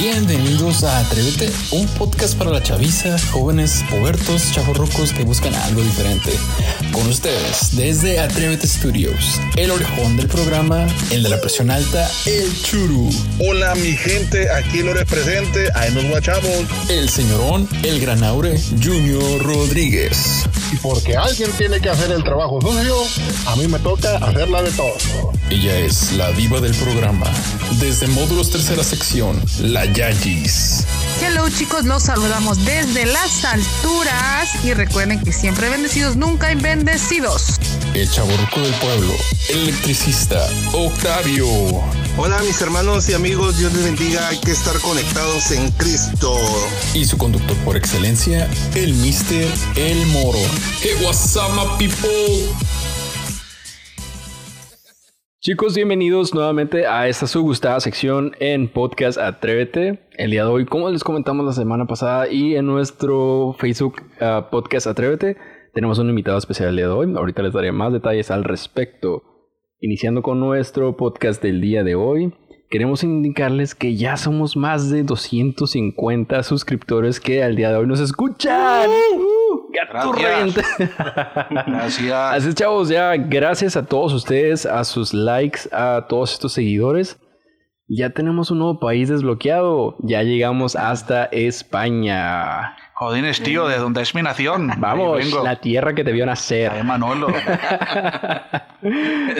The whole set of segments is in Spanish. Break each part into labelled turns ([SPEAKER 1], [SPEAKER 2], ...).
[SPEAKER 1] Bienvenidos a Atrévete, un podcast para la chaviza, jóvenes, pubertos, chavorrucos que buscan algo diferente. Con ustedes, desde Atrévete Studios, el orejón del programa, el de la presión alta, el churu.
[SPEAKER 2] Hola mi gente, aquí lo presente, ahí nos guachamos.
[SPEAKER 1] El señorón, el granaure, Junior Rodríguez.
[SPEAKER 2] Y porque alguien tiene que hacer el trabajo sucio, a mí me toca hacerla de todo.
[SPEAKER 1] Ella es la diva del programa. Desde módulos tercera sección, la Yayis.
[SPEAKER 3] Hello chicos, los saludamos desde las alturas y recuerden que siempre bendecidos, nunca bendecidos.
[SPEAKER 1] El chaborruco del pueblo, el electricista, Octavio.
[SPEAKER 4] Hola mis hermanos y amigos, Dios les bendiga, hay que estar conectados en Cristo.
[SPEAKER 1] Y su conductor por excelencia, el Mister El Moro. Hey, what's up, my people?
[SPEAKER 5] Chicos, bienvenidos nuevamente a esta su gustada sección en Podcast Atrévete. El día de hoy, como les comentamos la semana pasada y en nuestro Facebook uh, Podcast Atrévete, tenemos un invitado especial el día de hoy. Ahorita les daré más detalles al respecto. Iniciando con nuestro podcast del día de hoy, queremos indicarles que ya somos más de 250 suscriptores que al día de hoy nos escuchan.
[SPEAKER 4] Gracias. Gracias.
[SPEAKER 5] Así es, chavos, ya gracias a todos ustedes, a sus likes, a todos estos seguidores. Ya tenemos un nuevo país desbloqueado. Ya llegamos hasta España.
[SPEAKER 4] Jodines, tío, de donde es mi nación.
[SPEAKER 5] Vamos, la tierra que te vio nacer.
[SPEAKER 4] Ay, Manolo.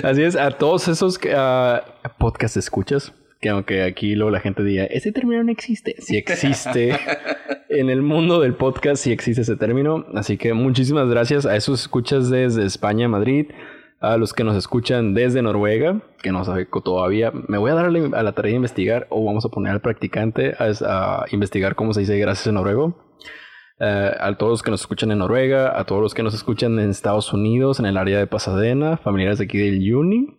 [SPEAKER 5] Así es, a todos esos uh, podcast escuchas, que aunque aquí luego la gente diga, ese término no existe. Sí existe. en el mundo del podcast sí existe ese término. Así que muchísimas gracias a esos escuchas desde España, Madrid, a los que nos escuchan desde Noruega, que no sabe todavía. Me voy a dar a la, a la tarea de investigar o vamos a poner al practicante a, a investigar cómo se dice gracias en noruego. Uh, a todos los que nos escuchan en Noruega, a todos los que nos escuchan en Estados Unidos, en el área de Pasadena, familiares de aquí del Uni,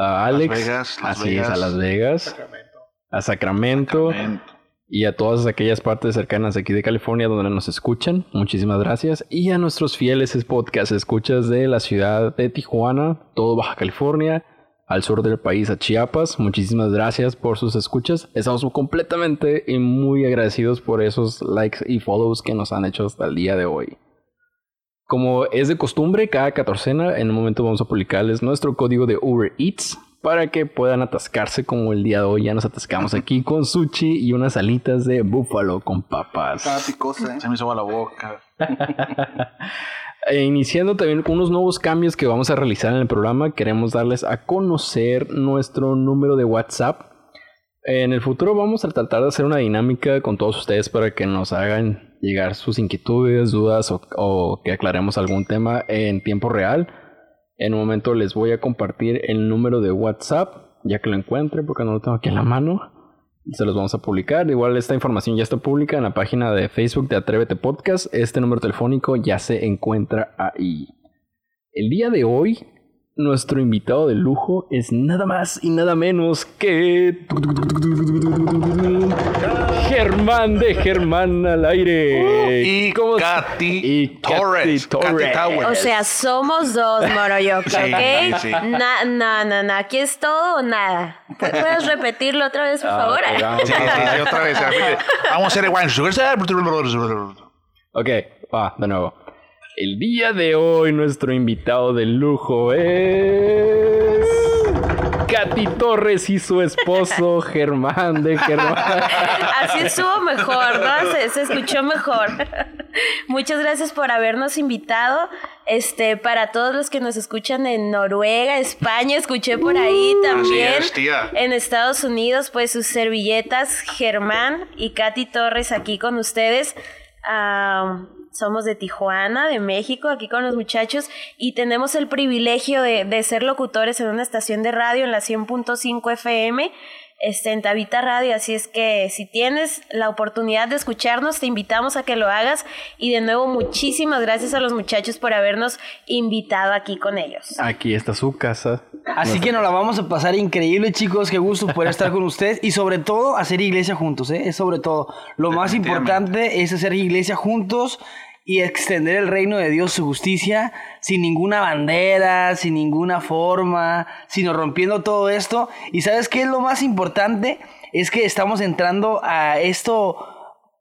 [SPEAKER 5] a Alex,
[SPEAKER 4] Las Vegas, Las
[SPEAKER 5] así
[SPEAKER 4] Vegas.
[SPEAKER 5] es, a Las Vegas,
[SPEAKER 2] Sacramento.
[SPEAKER 5] a Sacramento,
[SPEAKER 4] Sacramento.
[SPEAKER 5] y a todas aquellas partes cercanas aquí de California donde nos escuchan. Muchísimas gracias. Y a nuestros fieles podcast escuchas de la ciudad de Tijuana, todo Baja California, al sur del país, a Chiapas. Muchísimas gracias por sus escuchas. Estamos completamente y muy agradecidos por esos likes y follows que nos han hecho hasta el día de hoy. Como es de costumbre, cada catorcena en un momento vamos a publicarles nuestro código de Uber Eats para que puedan atascarse como el día de hoy ya nos atascamos aquí con sushi y unas alitas de búfalo con papas.
[SPEAKER 4] Cada picosa, ¿eh? Se me hizo la boca.
[SPEAKER 5] E iniciando también con unos nuevos cambios que vamos a realizar en el programa, queremos darles a conocer nuestro número de WhatsApp. En el futuro vamos a tratar de hacer una dinámica con todos ustedes para que nos hagan llegar sus inquietudes, dudas o, que aclaremos algún tema en tiempo real. En un momento les voy a compartir el número de WhatsApp, ya que lo encuentre, porque no lo tengo aquí en la mano. Se los vamos a publicar. Igual esta información ya está pública en la página de Facebook de Atrévete Podcast. Este número telefónico ya se encuentra ahí. El día de hoy, nuestro invitado de lujo es nada más y nada menos que... Germán de Germán al aire.
[SPEAKER 4] Y
[SPEAKER 5] ¿Cómo?
[SPEAKER 4] Katy
[SPEAKER 5] Y Katy
[SPEAKER 4] Torres.
[SPEAKER 5] Torres.
[SPEAKER 4] Katy Towers.
[SPEAKER 6] O sea, somos dos, Moroyoki,
[SPEAKER 4] Sí,
[SPEAKER 6] ¿ok?
[SPEAKER 4] sí.
[SPEAKER 6] Na- no, no, no, aquí es todo o nada. ¿Pu- ¿Puedes repetirlo otra vez, por
[SPEAKER 5] Ah,
[SPEAKER 6] favor?
[SPEAKER 5] ok, vamos.
[SPEAKER 4] Sí, sí, sí, otra vez. Vamos a hacer el one.
[SPEAKER 5] Ok, va, de nuevo. El día de hoy nuestro invitado de lujo es... Katy Torres y su esposo Germán de Germán.
[SPEAKER 6] Así estuvo mejor, ¿no? Se, se escuchó mejor. Muchas gracias por habernos invitado. Este, para todos los que nos escuchan en Noruega, España, escuché por ahí también.
[SPEAKER 4] es, tía.
[SPEAKER 6] En Estados Unidos, pues sus servilletas, Germán y Katy Torres aquí con ustedes. Ah, somos de Tijuana, de México, aquí con los muchachos y tenemos el privilegio de, de ser locutores en una estación de radio en la 100.5 FM este, en Tabita Radio, así es que si tienes la oportunidad de escucharnos, te invitamos a que lo hagas y de nuevo muchísimas gracias a los muchachos por habernos invitado aquí con ellos.
[SPEAKER 5] Aquí está su casa.
[SPEAKER 7] Así que nos la vamos a pasar increíble, chicos. Qué gusto poder estar con ustedes y sobre todo hacer iglesia juntos, ¿eh? Es sobre todo. Lo más importante es hacer iglesia juntos y extender el reino de Dios, su justicia, sin ninguna bandera, sin ninguna forma, sino rompiendo todo esto. ¿Y sabes qué es lo más importante? es que estamos entrando a esto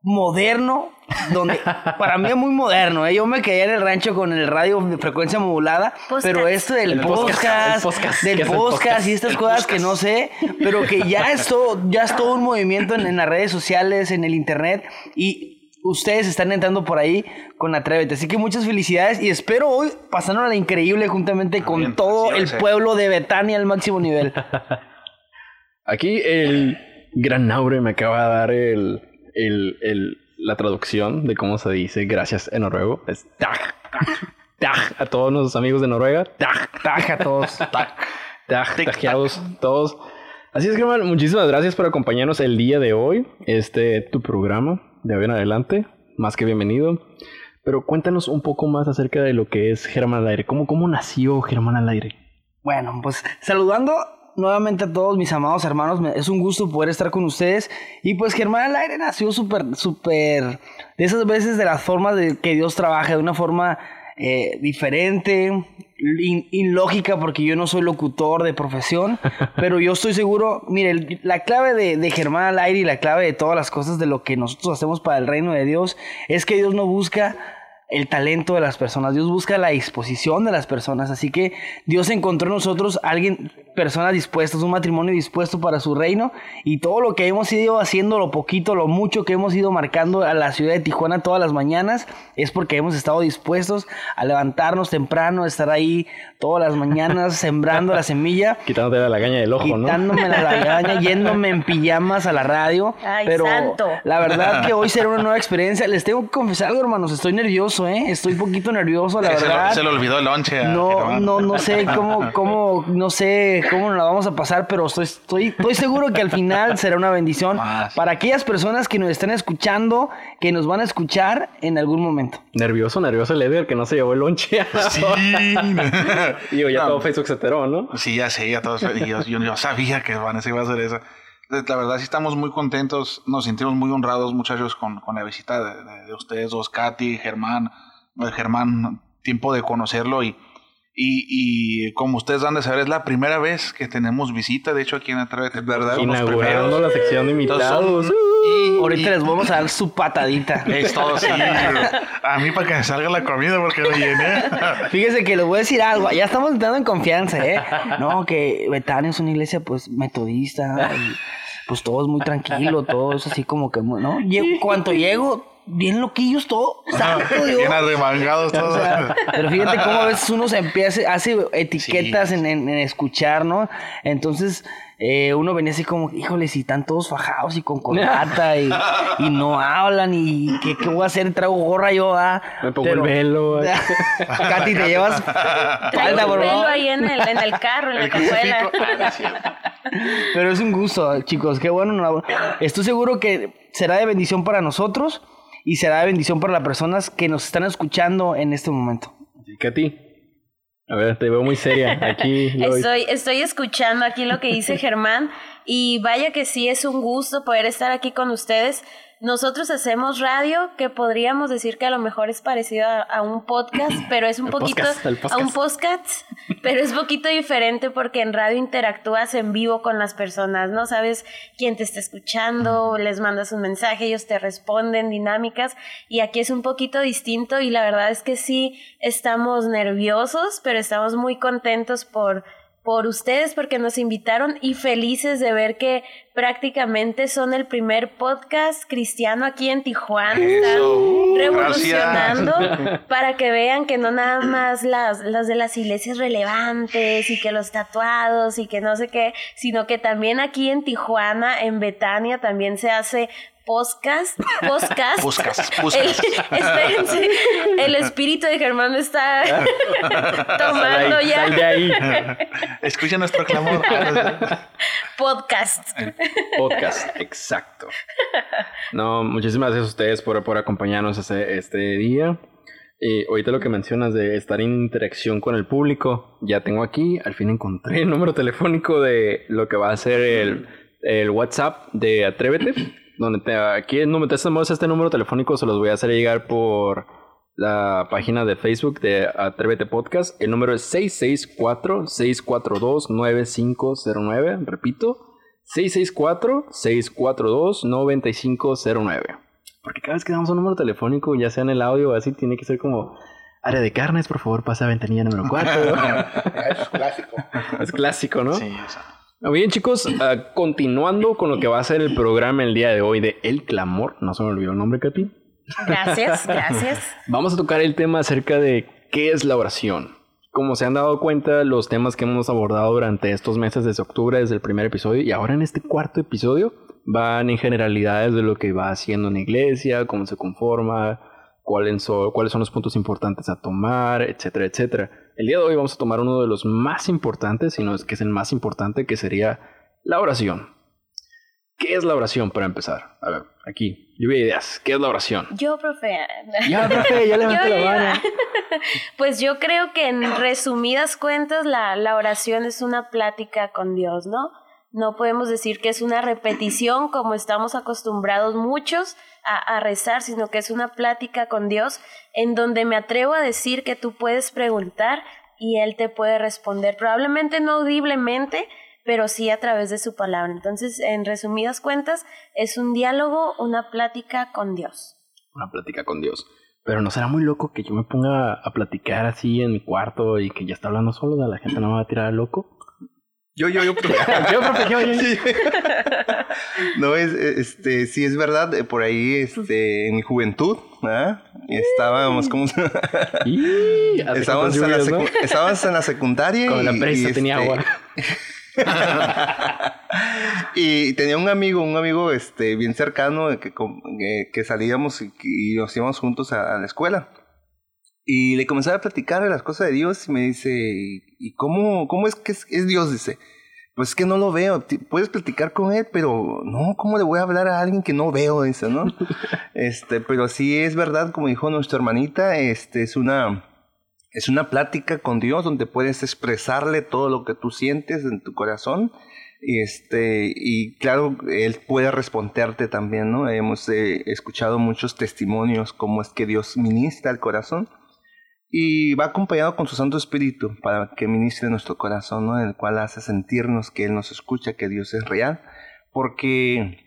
[SPEAKER 7] moderno, donde para mí es muy moderno. ¿eh? Yo me quedé en el rancho con el radio de frecuencia modulada,
[SPEAKER 6] Podcast.
[SPEAKER 7] pero esto del
[SPEAKER 5] El podcast,
[SPEAKER 7] podcast,
[SPEAKER 5] el podcast,
[SPEAKER 7] del
[SPEAKER 5] ¿qué es el
[SPEAKER 7] podcast,
[SPEAKER 5] podcast?
[SPEAKER 7] y estas cosas que no sé, pero que ya es todo, ya es todo un movimiento en, en las redes sociales, en el internet y ustedes están entrando por ahí con Atrévete. Así que muchas felicidades y espero hoy pasarnos la increíble juntamente con
[SPEAKER 8] bien,
[SPEAKER 7] todo
[SPEAKER 8] a
[SPEAKER 7] el pueblo de Betania al máximo nivel.
[SPEAKER 5] Aquí el gran Naure me acaba de dar el, el, el- la traducción de cómo se dice gracias en noruego. Es tag, tag, a todos nuestros amigos de Noruega. Tag,
[SPEAKER 7] Taja a todos.
[SPEAKER 5] tag, tajeados todos. Así es, Germán, muchísimas gracias por acompañarnos el día de hoy. Este, tu programa de hoy en adelante. Más que bienvenido. Pero cuéntanos un poco más acerca de lo que es Germán al aire. ¿Cómo, cómo nació Germán al aire?
[SPEAKER 7] Bueno, pues saludando nuevamente a todos mis amados hermanos, es un gusto poder estar con ustedes. Y pues Germán al aire nació súper, súper, de esas veces de las formas de que Dios trabaja, de una forma eh, diferente, in- ilógica, porque yo no soy locutor de profesión, pero yo estoy seguro, mire, la clave de, de Germán al aire y la clave de todas las cosas de lo que nosotros hacemos para el reino de Dios es que Dios no busca el talento de las personas, Dios busca la disposición de las personas, así que Dios encontró en nosotros alguien, personas dispuestas, un matrimonio dispuesto para su reino. Y todo lo que hemos ido haciendo, lo poquito, lo mucho que hemos ido marcando a la ciudad de Tijuana todas las mañanas, es porque hemos estado dispuestos a levantarnos temprano, estar ahí todas las mañanas sembrando la semilla
[SPEAKER 5] Quitándote la lagaña del ojo, ¿no?
[SPEAKER 7] quitándome la lagaña, yéndome en pijamas a la radio.
[SPEAKER 6] Ay,
[SPEAKER 7] pero
[SPEAKER 6] santo.
[SPEAKER 7] la verdad que hoy será una nueva experiencia. Les tengo que confesar algo, hermanos. Estoy nervioso, ¿eh? Estoy un poquito nervioso, la
[SPEAKER 8] se,
[SPEAKER 7] verdad.
[SPEAKER 8] le, se le olvidó el lonche.
[SPEAKER 7] No, no, no sé cómo, cómo, no sé cómo nos la vamos a pasar, pero estoy, estoy, estoy seguro que al final será una bendición
[SPEAKER 8] Más.
[SPEAKER 7] para aquellas personas que nos están escuchando, que nos van a escuchar en algún momento.
[SPEAKER 5] Nervioso, nervioso el Edgar que no se llevó el lonche.
[SPEAKER 8] Sí.
[SPEAKER 5] Digo, ya
[SPEAKER 8] No.
[SPEAKER 5] todo Facebook se enteró, ¿no?
[SPEAKER 8] Sí, ya sé, ya todos. y yo, yo, yo sabía que Vanessa iba a hacer eso. La verdad, sí estamos muy contentos. Nos sentimos muy honrados, muchachos, con, con la visita de, de- de ustedes dos, Katy, Germán. Eh, Germán, tiempo de conocerlo. Y, y, y como ustedes dan de saber, es la primera vez que tenemos visita. De hecho, aquí en Atrévete, ¿verdad?
[SPEAKER 5] Inaugurando la sección de invitados.
[SPEAKER 8] son- y-
[SPEAKER 7] Ahorita
[SPEAKER 8] y-
[SPEAKER 7] les vamos a dar su patadita.
[SPEAKER 8] Es todo, sí. A mí para que me salga la comida porque me llené.
[SPEAKER 7] Fíjese que les voy a decir algo, ya estamos entrando en confianza, ¿eh? No, que Betania es una iglesia, pues, metodista, y, pues todo es muy tranquilo, todo es así como que, ¿no? Llego, cuando llego, bien loquillos todo, santo Dios.
[SPEAKER 8] Bien arremangados
[SPEAKER 7] O
[SPEAKER 8] todos.
[SPEAKER 7] sea, pero fíjate cómo a veces uno se empieza, hace etiquetas
[SPEAKER 8] Sí.
[SPEAKER 7] en, en- en escuchar, ¿no? Entonces, eh, uno venía así como, híjole, si están todos fajados y con corbata y, y no hablan y ¿qué, qué voy a hacer? Traigo gorra yo, ah.
[SPEAKER 5] Me pongo
[SPEAKER 7] Pero-
[SPEAKER 5] el velo.
[SPEAKER 7] Katy, te llevas falda, por
[SPEAKER 6] velo
[SPEAKER 7] favor.
[SPEAKER 6] ahí en el, en el carro, en la
[SPEAKER 8] El crucifijo.
[SPEAKER 6] cajuela.
[SPEAKER 8] Ah.
[SPEAKER 7] Pero es un gusto, chicos. Qué bueno. no- Estoy seguro que será de bendición para nosotros y será de bendición para las personas que nos están escuchando en este momento.
[SPEAKER 5] Así que a ti. A ver, te veo muy seria. Aquí.
[SPEAKER 6] Estoy, estoy escuchando aquí lo que dice Germán y vaya que sí es un gusto poder estar aquí con ustedes. Nosotros hacemos radio que podríamos decir que a lo mejor es parecido a, a un podcast, pero es un
[SPEAKER 5] El
[SPEAKER 6] poquito
[SPEAKER 5] podcast, el
[SPEAKER 6] a un podcast, pero es poquito diferente porque en radio interactúas en vivo con las personas, ¿no? Sabes quién te está escuchando, les mandas un mensaje, ellos te responden, dinámicas, y aquí es un poquito distinto y la verdad es que sí estamos nerviosos, pero estamos muy contentos por por ustedes porque nos invitaron y felices de ver que prácticamente son el primer podcast cristiano aquí en Tijuana. Están
[SPEAKER 8] Eso.
[SPEAKER 6] revolucionando para que vean que no nada más las, las de las iglesias relevantes y que los tatuados y que no sé qué, sino que también aquí en Tijuana, en Betania, también se hace podcast, podcast. El,
[SPEAKER 8] puscas.
[SPEAKER 6] espérense, el espíritu de Germán me está tomando
[SPEAKER 5] Sal de ahí,
[SPEAKER 6] ya.
[SPEAKER 5] sal de ahí.
[SPEAKER 8] Escucha nuestro clamor.
[SPEAKER 6] Podcast.
[SPEAKER 5] Podcast, exacto. No, muchísimas gracias a ustedes por, por acompañarnos este, este día. Y ahorita lo que mencionas de estar en interacción con el público, ya tengo aquí, al fin encontré el número telefónico de lo que va a ser el, el WhatsApp de Atrévete. Donde te, aquí no metemos este número telefónico, se los voy a hacer llegar por la página de Facebook de Atrévete Podcast. El número es 664-642-9509. Repito, 664-642-9509. Porque cada vez que damos un número telefónico, ya sea en el audio o así, tiene que ser como área de carnes, por favor, pasa a ventanilla número 4.
[SPEAKER 2] es clásico.
[SPEAKER 5] es clásico, ¿no?
[SPEAKER 8] Sí, o sea.
[SPEAKER 5] Bien, chicos, ah, continuando con lo que va a ser el programa el día de hoy de El Clamor. No se me olvidó el nombre, Katy.
[SPEAKER 6] Gracias, gracias.
[SPEAKER 5] Vamos a tocar el tema acerca de qué es la oración. Como se han dado cuenta, los temas que hemos abordado durante estos meses desde octubre, desde el primer episodio y ahora en este cuarto episodio, van en generalidades de lo que va haciendo una iglesia, cómo se conforma, cuáles son, cuáles son los puntos importantes a tomar, etcétera, etcétera. El día de hoy vamos a tomar uno de los más importantes, si no es que es el más importante, que sería la oración. ¿Qué es la oración para empezar? A ver, aquí, lluvia de ideas. ¿Qué es la oración?
[SPEAKER 6] Yo, profe.
[SPEAKER 5] Ya, profe, ya levanté la mano.
[SPEAKER 6] Pues yo creo que en resumidas cuentas la, la oración es una plática con Dios, ¿no? No podemos decir que es una repetición como estamos acostumbrados muchos a, rezar, sino que es una plática con Dios en donde me atrevo a decir que tú puedes preguntar y Él te puede responder, probablemente no audiblemente, pero sí a través de su palabra. Entonces, en resumidas cuentas, es un diálogo, una plática con Dios.
[SPEAKER 5] Una plática con Dios. Pero no será muy loco que yo me ponga a platicar así en mi cuarto y que ya está hablando solo, la gente no me va a tirar a loco.
[SPEAKER 4] Yo, yo, yo.
[SPEAKER 5] Yo, profe, yo, yo.
[SPEAKER 4] No, es, este, sí es verdad, eh, por ahí, este, en mi juventud, ¿ah? estábamos como... Estábamos, en la
[SPEAKER 5] cuántas lluvias,
[SPEAKER 4] secu- estábamos en la secundaria y...
[SPEAKER 5] Cuando la presa
[SPEAKER 4] y,
[SPEAKER 5] tenía
[SPEAKER 4] este,
[SPEAKER 5] agua.
[SPEAKER 4] y tenía un amigo, un amigo este, bien cercano que, com- que, que salíamos y, nos íbamos juntos a, a la escuela. Y le comenzaba a platicar de las cosas de Dios y me dice, ¿y cómo, cómo es que es, es Dios? Dice, pues es que no lo veo. Puedes platicar con él, pero no, ¿cómo le voy a hablar a alguien que no veo? Dice, ¿no? este, pero sí es verdad, como dijo nuestra hermanita, este, es una, es una plática con Dios donde puedes expresarle todo lo que tú sientes en tu corazón. Y, este, y claro, Él puede responderte también, ¿no? Hemos eh, escuchado muchos testimonios cómo es que Dios ministra el corazón. Y va acompañado con su Santo Espíritu para que ministre nuestro corazón, ¿no? El cual hace sentirnos que Él nos escucha, que Dios es real. Porque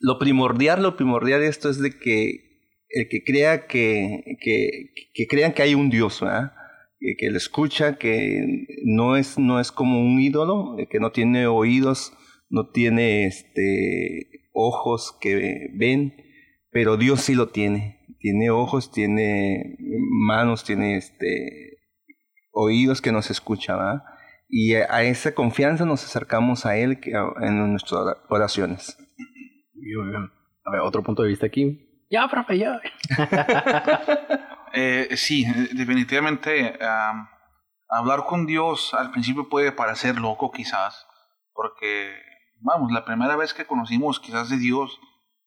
[SPEAKER 4] lo primordial, lo primordial de esto es de que el que crea que, que, que crean que hay un Dios, ¿verdad? Que, que le escucha, que no es, no es como un ídolo, eh, que no tiene oídos, no tiene este, ojos que ven, pero Dios sí lo tiene. Tiene ojos, tiene manos, tiene este, oídos que nos escucha, ¿verdad? Y a a esa confianza nos acercamos a Él que- en nuestras oraciones.
[SPEAKER 5] Bien, bien. A ver, otro punto de vista aquí. Ya, profe, ya.
[SPEAKER 8] Eh, sí, definitivamente am, hablar con Dios al principio puede parecer loco quizás, porque, vamos, la primera vez que conocimos quizás de Dios,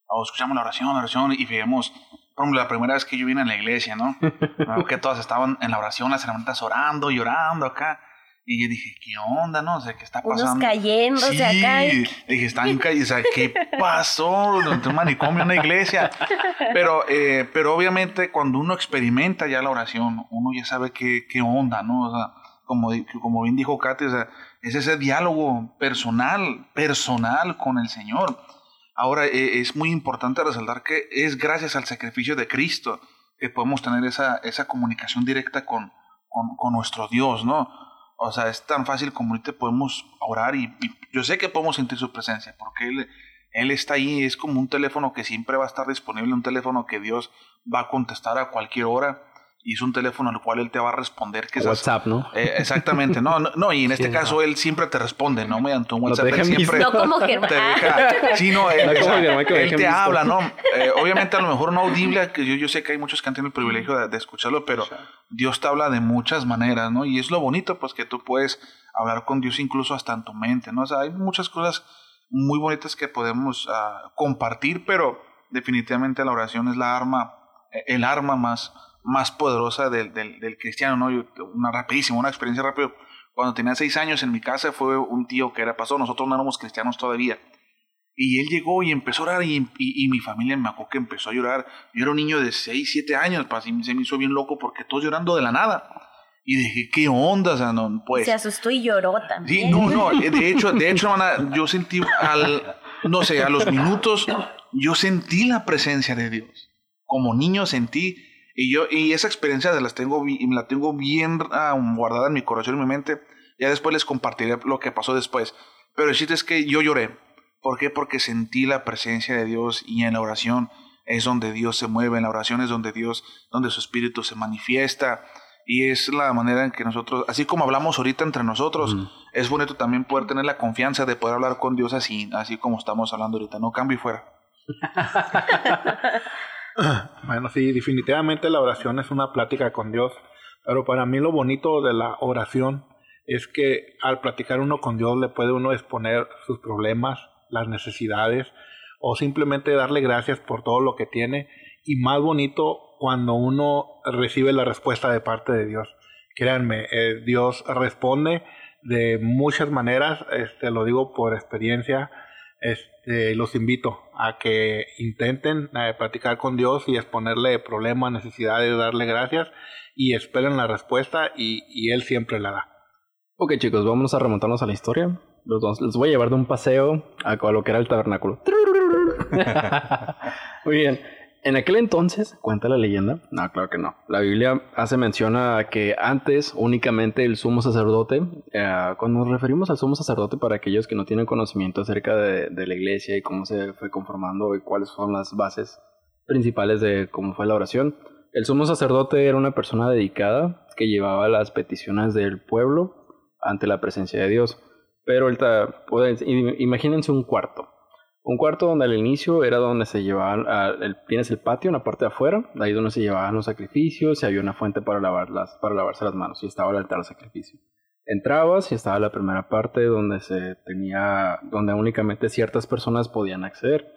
[SPEAKER 8] o escuchamos la oración, la oración, y vemos, por ejemplo, la primera vez que yo vine a la iglesia, ¿no? Veo que todas estaban en la oración, las hermanitas orando, llorando acá, y yo dije, ¿qué onda, no? O sea, ¿qué está
[SPEAKER 6] Unos
[SPEAKER 8] pasando?
[SPEAKER 6] cayéndose
[SPEAKER 8] Sí,
[SPEAKER 6] acá. y-
[SPEAKER 8] dije, están callados, o sea, ¿qué pasó? Entre un manicomio, una iglesia. Pero, eh, pero obviamente cuando uno experimenta ya la oración, uno ya sabe qué, qué onda, ¿no? O sea, como, como bien dijo Katy, o sea, es ese diálogo personal, personal con el Señor. Ahora, eh, es muy importante resaltar que es gracias al sacrificio de Cristo que podemos tener esa, esa comunicación directa con, con, nuestro Dios, ¿no? O sea, es tan fácil como ahorita podemos orar y, y yo sé que podemos sentir su presencia, porque Él, él está ahí, es como un teléfono que siempre va a estar disponible, un teléfono que Dios va a contestar a cualquier hora y es un teléfono al cual Él te va a responder. Que
[SPEAKER 5] WhatsApp, ¿no?
[SPEAKER 8] Eh, exactamente, no, no, no, y en este
[SPEAKER 5] Sí,
[SPEAKER 8] caso Él siempre te responde, ¿no? Mediante un WhatsApp,
[SPEAKER 5] deja
[SPEAKER 8] Él siempre
[SPEAKER 6] No como Germán.
[SPEAKER 8] te deja, sí, no, él,
[SPEAKER 5] No como Germán que
[SPEAKER 8] él te habla, ¿no? Eh, obviamente a lo mejor no audible, que yo, yo sé que hay muchos que han tenido el privilegio de, de escucharlo, pero Dios te habla de muchas maneras, ¿no? Y es lo bonito, pues que tú puedes hablar con Dios incluso hasta en tu mente, ¿no? O sea, hay muchas cosas muy bonitas que podemos ah, compartir, pero definitivamente la oración es la arma, eh, el arma más, más poderosa del, del, del cristiano, ¿no? Yo- una rapidísima, una experiencia rápida. Cuando tenía seis años en mi casa fue un tío que era pastor, nosotros no éramos cristianos todavía. Y él llegó y empezó a orar y, y- y mi familia me acuerdo que empezó a llorar. Yo era un niño de 6, 7 años, pues, y se me hizo bien loco porque todos llorando de la nada. Y dije, ¿qué onda? No, pues.
[SPEAKER 6] Se asustó y lloró también.
[SPEAKER 8] Sí, no, no, de hecho, de hecho, hermana, yo sentí al, no sé, a los minutos, yo sentí la presencia de Dios. Como niño sentí, y yo, y esa experiencia las tengo, la tengo bien ah, guardada en mi corazón y en mi mente. Ya después les compartiré lo que pasó después. Pero el chiste es que yo lloré. ¿Por qué? Porque sentí la presencia de Dios y en la oración es donde Dios se mueve, en la oración es donde Dios, donde su espíritu se manifiesta. Y es la manera en que nosotros, así como hablamos ahorita entre nosotros, es bonito también poder tener la confianza de poder hablar con Dios así, así como estamos hablando ahorita. No cambio y fuera.
[SPEAKER 2] Bueno, sí, definitivamente la oración es una plática con Dios, pero para mí lo bonito de la oración es que al platicar uno con Dios le puede uno exponer sus problemas, las necesidades o simplemente darle gracias por todo lo que tiene y más bonito cuando uno recibe la respuesta de parte de Dios. Créanme, eh, Dios responde de muchas maneras, este, lo digo por experiencia, este, los invito a que intenten eh, platicar con Dios y exponerle problemas, necesidades, darle gracias y esperen la respuesta y, y Él siempre la da.
[SPEAKER 5] Ok, chicos, vámonos a remontarnos a la historia. Los, voy a llevar de un paseo a, a lo que era el tabernáculo. Muy bien. En aquel entonces, cuenta la leyenda. No, claro que no. La Biblia hace mención a que antes únicamente el sumo sacerdote, eh, cuando nos referimos al sumo sacerdote para aquellos que no tienen conocimiento acerca de, la iglesia y cómo se fue conformando y cuáles son las bases principales de cómo fue la oración, el sumo sacerdote era una persona dedicada que llevaba las peticiones del pueblo ante la presencia de Dios. Pero im- imagínense un cuarto. Un cuarto donde al inicio era donde se llevaban, ah, el, tienes el patio en la parte de afuera, ahí donde se llevaban los sacrificios y había una fuente para, lavarlas, para lavarse las manos y estaba el altar de sacrificio. Entrabas y estaba la primera parte donde se tenía, donde únicamente ciertas personas podían acceder.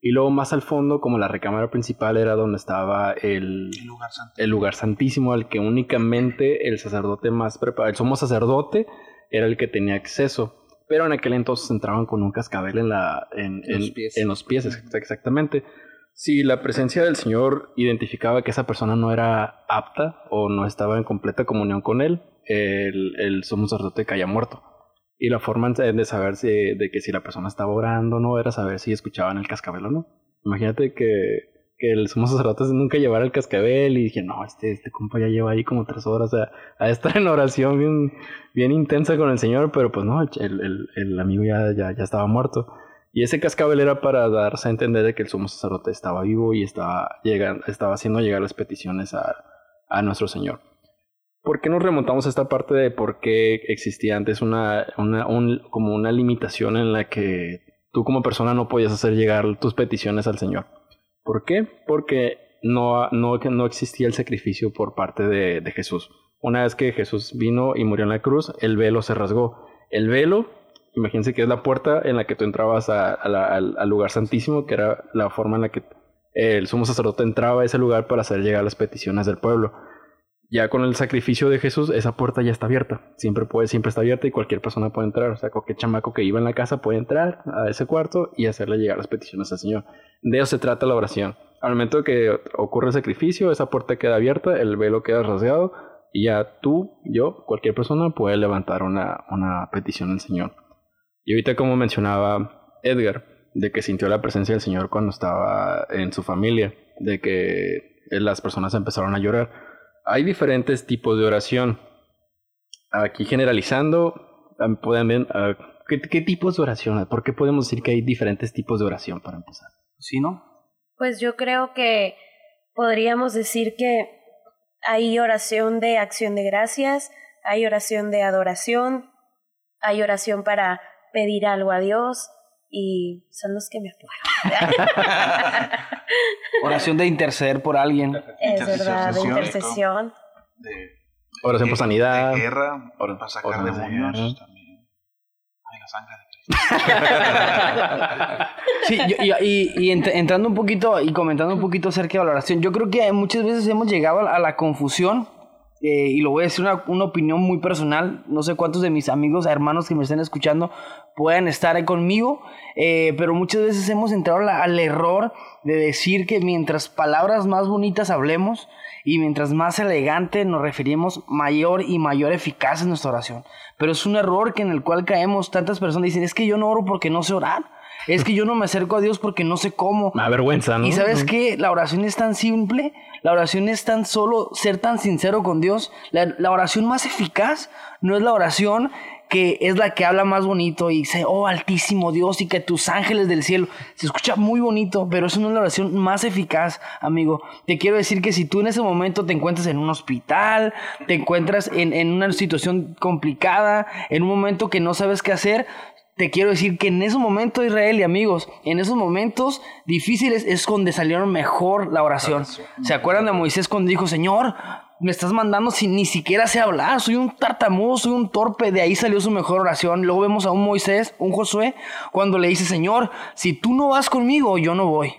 [SPEAKER 5] Y luego más al fondo, como la recámara principal, era donde estaba el,
[SPEAKER 8] El lugar santo.
[SPEAKER 5] el lugar santísimo al que únicamente el sacerdote más preparado, el sumo sacerdote, era el que tenía acceso. Pero en aquel entonces entraban con un cascabel en, la, en,
[SPEAKER 4] En los pies.
[SPEAKER 5] en los pies, ex- exactamente. Si la presencia del Señor identificaba que esa persona no era apta o no estaba en completa comunión con Él, el, el sumo sacerdote caía muerto. Y la forma de de saber si, de que si la persona estaba orando o no era saber si escuchaban el cascabel o no. Imagínate que, que el sumo sacerdote nunca llevara el cascabel y dije, no, este, este compa ya lleva ahí como tres horas a, estar en oración bien, intensa con el Señor, pero pues no, el, el, el amigo ya, ya, ya estaba muerto. Y ese cascabel era para darse a entender de que el sumo sacerdote estaba vivo y estaba, llegando, estaba haciendo llegar las peticiones a, a nuestro Señor. ¿Por qué nos remontamos a esta parte de por qué existía antes una, una un- como una limitación en la que tú como persona no podías hacer llegar tus peticiones al Señor? ¿Por qué? Porque no, no, no existía el sacrificio por parte de, de Jesús. Una vez que Jesús vino y murió en la cruz, el velo se rasgó. El velo, imagínense que es la puerta en la que tú entrabas al, al lugar santísimo, que era la forma en la que el sumo sacerdote entraba a ese lugar para hacer llegar las peticiones del pueblo. Ya con el sacrificio de Jesús, esa puerta ya está abierta. Siempre puede, siempre está abierta y cualquier persona puede entrar. O sea, cualquier chamaco que iba en la casa puede entrar a ese cuarto y hacerle llegar las peticiones al Señor. De eso se trata la oración. Al momento que ocurre el sacrificio, esa puerta queda abierta, el velo queda rasgado y ya tú, yo, cualquier persona puede levantar una, una petición al Señor. Y ahorita como mencionaba Edgar, de que sintió la presencia del Señor cuando estaba en su familia, de que las personas empezaron a llorar. Hay diferentes tipos de oración. Aquí generalizando, pueden ver ah, ¿qué, qué tipos de oración. ¿Por qué podemos decir que hay diferentes tipos de oración para empezar?
[SPEAKER 7] ¿Sí, no?
[SPEAKER 6] Pues yo creo que podríamos decir que hay oración de acción de gracias, hay oración de adoración, hay oración para pedir algo a Dios y son los que me acuerdo.
[SPEAKER 7] Oración de interceder por alguien.
[SPEAKER 6] es verdad, de
[SPEAKER 8] Intercesión. De,
[SPEAKER 5] Oración por sanidad.
[SPEAKER 8] De guerra,
[SPEAKER 5] Ora-
[SPEAKER 8] para sacar
[SPEAKER 5] oración de
[SPEAKER 8] demonios también. Ay, la sangre de.
[SPEAKER 7] Sí, yo- y, y- y ent- entrando un poquito y comentando un poquito acerca de la oración, yo creo que muchas veces hemos llegado a la, a la confusión, eh, y lo voy a decir una, una opinión muy personal, no sé cuántos de mis amigos, hermanos que me estén escuchando puedan estar ahí conmigo, eh, pero muchas veces hemos entrado la- al error de decir que mientras palabras más bonitas hablemos, Y mientras más elegante nos referimos, mayor y mayor eficacia es nuestra oración. Pero es un error que en el cual caemos. Tantas personas dicen, es que yo no oro porque no sé orar. Es que yo no me acerco a Dios porque no sé cómo.
[SPEAKER 5] Me vergüenza, ¿no?
[SPEAKER 7] Y sabes qué, la oración es tan simple, la oración es tan solo ser tan sincero con Dios. La, oración más eficaz no es la oración que es la que habla más bonito y dice, oh altísimo Dios y que tus ángeles del cielo. Se escucha muy bonito, pero eso no es la oración más eficaz, amigo. Te quiero decir que si tú en ese momento te encuentras en un hospital, te encuentras en, en una situación complicada, en un momento que no sabes qué hacer, te quiero decir que en ese momento, Israel y amigos, en esos momentos difíciles es donde salieron mejor la oración. ¿Se acuerdan de Moisés cuando dijo, Señor, me estás mandando sin ni siquiera sé hablar, soy un tartamudo, soy un torpe, de ahí salió su mejor oración. Luego vemos a un Moisés, un Josué, cuando le dice, Señor, si tú no vas conmigo, yo no voy.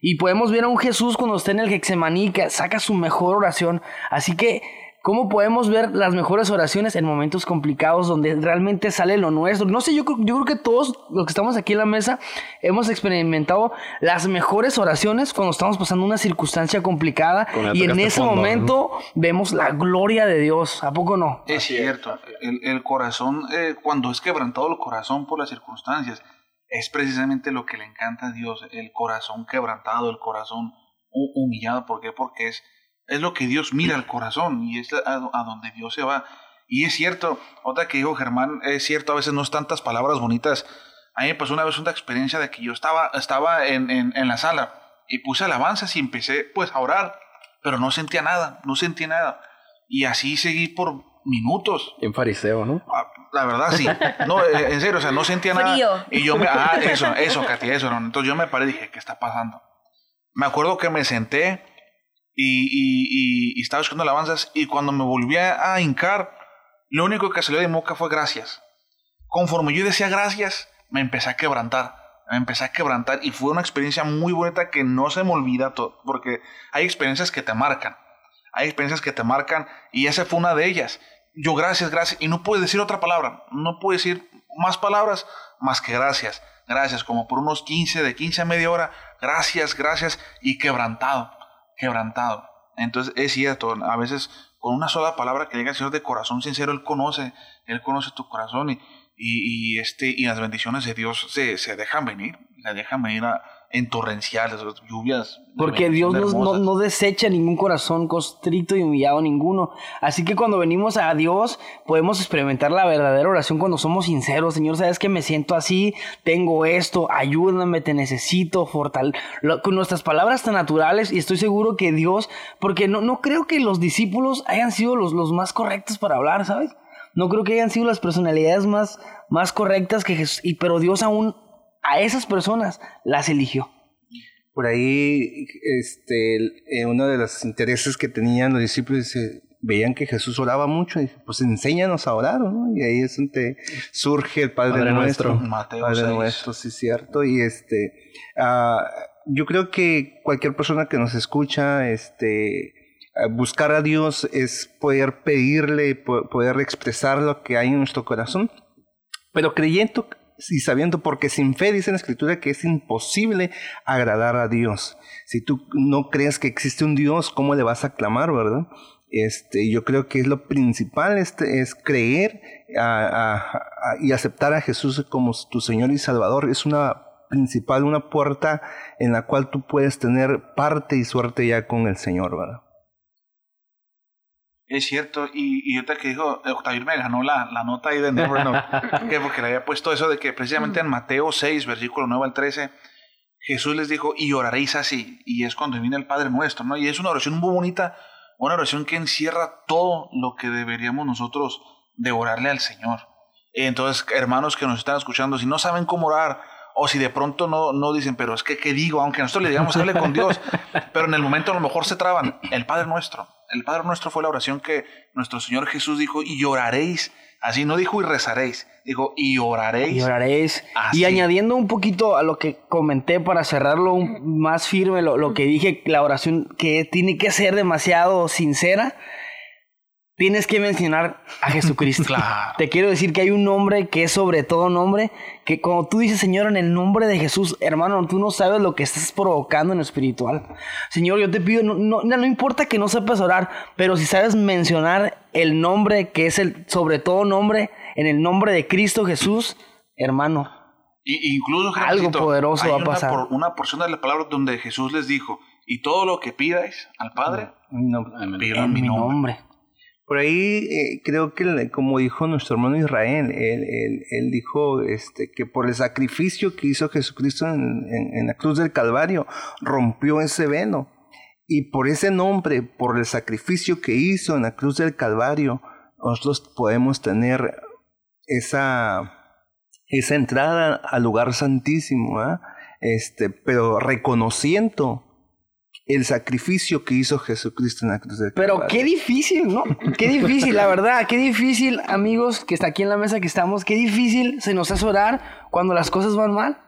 [SPEAKER 7] Y podemos ver a un Jesús cuando está en el Hexemaní que saca su mejor oración. Así que ¿Cómo podemos ver las mejores oraciones en momentos complicados donde realmente sale lo nuestro? No sé, yo, creo- yo creo que todos los que estamos aquí en la mesa hemos experimentado las mejores oraciones cuando estamos pasando una circunstancia complicada y en ese
[SPEAKER 5] fondo,
[SPEAKER 7] momento vemos la gloria de Dios. ¿A poco no?
[SPEAKER 8] Es cierto, el, el corazón, eh, cuando es quebrantado el corazón por las circunstancias, es precisamente lo que le encanta a Dios, el corazón quebrantado, el corazón hu- humillado. ¿Por qué? Porque es, es lo que Dios mira al corazón y es a, a donde Dios se va. Y es cierto, otra que dijo Germán, es cierto, a veces no es tantas palabras bonitas. A mí me pasó una vez una experiencia de que yo estaba, estaba en, en, en la sala y puse alabanzas y empecé pues a orar, pero no sentía nada, no sentía nada. Y así seguí por minutos.
[SPEAKER 5] En fariseo, ¿no?
[SPEAKER 8] Ah, La verdad, sí. No, eh, en serio, o sea, no sentía nada.
[SPEAKER 6] Frío.
[SPEAKER 8] Y yo me. Ah, eso, eso, Katy, eso. no. Entonces yo me paré y dije, ¿qué está pasando? Me acuerdo que me senté y, estaba escuchando alabanzas y cuando me volví a hincar, lo único que salió de mi boca fue gracias. Conforme yo decía gracias, me empecé a quebrantar. Me empecé a quebrantar y fue una experiencia muy bonita que no se me olvida todo, porque hay experiencias que te marcan. Hay experiencias que te marcan y esa fue una de ellas. Yo gracias, gracias. Y no puedes decir otra palabra. No puedes decir más palabras más que gracias. Gracias, como por unos 15, de 15 a media hora. Gracias, gracias. Y quebrantado, quebrantado. Entonces es cierto, a veces con una sola palabra que diga el Señor de corazón sincero, Él conoce, Él conoce tu corazón y, y, y, este, y las bendiciones de Dios se, se dejan venir, se dejan venir a- en torrenciales, lluvias.
[SPEAKER 7] Porque Dios no, desecha ningún corazón constrito y humillado ninguno. Así que cuando venimos a Dios podemos experimentar la verdadera oración cuando somos sinceros. Señor, sabes que me siento así, tengo esto, ayúdame, te necesito, fortal lo- con nuestras palabras tan naturales y estoy seguro que Dios, porque no, no creo que los discípulos hayan sido los, los más correctos para hablar, ¿sabes? No creo que hayan sido las personalidades más, más correctas que Jesús, y, pero Dios aún a esas personas las eligió.
[SPEAKER 4] Por ahí, este, eh, uno de los intereses que tenían los discípulos, dice, veían que Jesús oraba mucho, y pues enséñanos a orar, ¿no? Y ahí es donde surge el Padre,
[SPEAKER 5] Padre
[SPEAKER 4] Nuestro.
[SPEAKER 5] Nuestro.
[SPEAKER 8] Mateo
[SPEAKER 4] Padre
[SPEAKER 8] 6.
[SPEAKER 4] Nuestro, sí, cierto. Y este, ah, yo creo que cualquier persona que nos escucha, este, ah, buscar a Dios es poder pedirle, po- poder expresar lo que hay en nuestro corazón, pero creyendo y sabiendo, porque sin fe dice en la Escritura que es imposible agradar a Dios. Si tú no crees que existe un Dios, ¿cómo le vas a clamar, verdad? Este, yo creo que es lo principal, este, es creer a- y aceptar a Jesús como tu Señor y Salvador. Es una principal, una puerta en la cual tú puedes tener parte y suerte ya con el Señor, ¿verdad?
[SPEAKER 8] Es cierto, y, y ahorita que dijo, eh, Octavio me ganó la, la nota ahí de Never Know, porque le había puesto eso de que precisamente en Mateo 6, versículo 9 al 13, Jesús les dijo, y oraréis así, y es cuando viene el Padre Nuestro, ¿no? Y es una oración muy bonita, una oración que encierra todo lo que deberíamos nosotros de orarle al Señor. Entonces, hermanos que nos están escuchando, si no saben cómo orar, o si de pronto no, no dicen, pero es que, ¿qué digo? Aunque nosotros le digamos, hable con Dios, pero en el momento a lo mejor se traban. El Padre Nuestro. El Padre Nuestro fue la oración que nuestro Señor Jesús dijo, y oraréis. Así no dijo y rezaréis, dijo y oraréis.
[SPEAKER 7] Y oraréis.
[SPEAKER 8] Así.
[SPEAKER 7] Y añadiendo un poquito a lo que comenté para cerrarlo un- más firme, lo, lo que dije, la oración que tiene que ser demasiado sincera. Tienes que mencionar a Jesucristo. Te quiero decir que hay un nombre que es sobre todo nombre, que cuando tú dices, Señor, en el nombre de Jesús, hermano, tú no sabes lo que estás provocando en lo espiritual. Señor, yo te pido, no, no, no importa que no sepas orar, pero si sabes mencionar el nombre que es el sobre todo nombre, en el nombre de Cristo Jesús, hermano.
[SPEAKER 8] Y, incluso
[SPEAKER 7] algo poderoso va a pasar.
[SPEAKER 8] Una, por, una porción de la palabra donde Jesús les dijo, y todo lo que pidáis al Padre,
[SPEAKER 7] no, en mi nombre.
[SPEAKER 4] Por ahí eh, creo que, como dijo nuestro hermano Israel, él, dijo este, que por el sacrificio que hizo Jesucristo en, en, la cruz del Calvario, rompió ese velo. Y por ese nombre, por el sacrificio que hizo en la cruz del Calvario, nosotros podemos tener esa, esa entrada al lugar santísimo, ¿ah? este, pero reconociendo el sacrificio que hizo Jesucristo en la cruz del
[SPEAKER 7] Pero qué difícil, ¿no? Qué difícil, la verdad, qué difícil, amigos, que está aquí en la mesa que estamos, qué difícil se nos hace orar cuando las cosas van mal.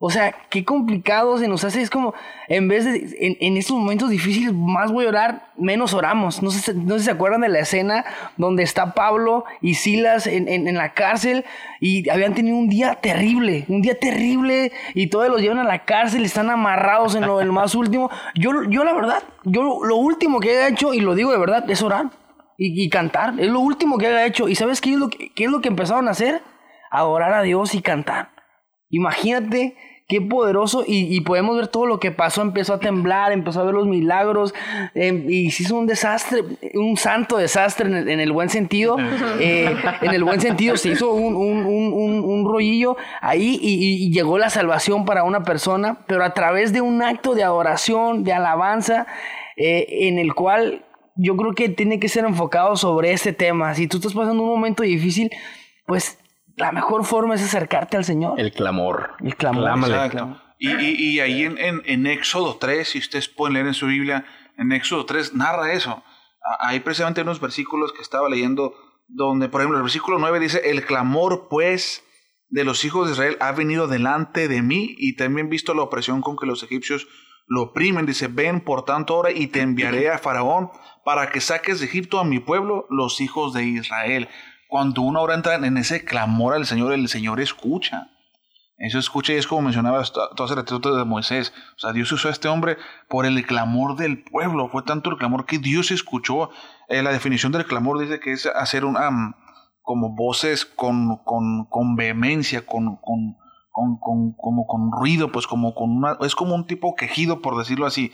[SPEAKER 7] O sea, qué complicado se nos hace. Es como, en vez de, en, estos momentos difíciles, más voy a orar, menos oramos. No sé, no sé si se acuerdan de la escena donde está Pablo y Silas en, en, la cárcel y habían tenido un día terrible, un día terrible y todos los llevan a la cárcel, están amarrados en lo, más último. Yo, yo la verdad, yo lo último que he hecho, y lo digo de verdad, es orar y, cantar. Es lo último que he hecho. ¿Y sabes qué es lo que, qué es lo que empezaron a hacer? A orar a Dios y cantar. Imagínate qué poderoso y, podemos ver todo lo que pasó, empezó a temblar, empezó a ver los milagros em, y se hizo un desastre, un santo desastre en el, buen sentido, eh, en el buen sentido se hizo un, un, rollillo ahí y, llegó la salvación para una persona, pero a través de un acto de adoración, de alabanza, eh, en el cual yo creo que tiene que ser enfocado sobre este tema. Si tú estás pasando un momento difícil, pues la mejor forma es acercarte al Señor.
[SPEAKER 5] El clamor.
[SPEAKER 7] El clamor.
[SPEAKER 8] Y, y, ahí en, en, Éxodo 3, si ustedes pueden leer en su Biblia, en Éxodo 3 narra eso. Hay precisamente unos versículos que estaba leyendo donde, por ejemplo, el versículo 9 dice, el clamor pues de los hijos de Israel ha venido delante de mí y también visto la opresión con que los egipcios lo oprimen. Dice, ven por tanto ahora y te enviaré a Faraón para que saques de Egipto a mi pueblo, los hijos de Israel cuando uno ahora entra en ese clamor al Señor, el Señor escucha. Eso escucha y es como mencionaba todo ese retrato de Moisés. O sea, Dios usó a este hombre por el clamor del pueblo. Fue tanto el clamor que Dios escuchó. Eh, la definición del clamor dice que es hacer una, mm, como voces con, con, con vehemencia, con, con, con, como con ruido, pues como con una, es como un tipo quejido, por decirlo así.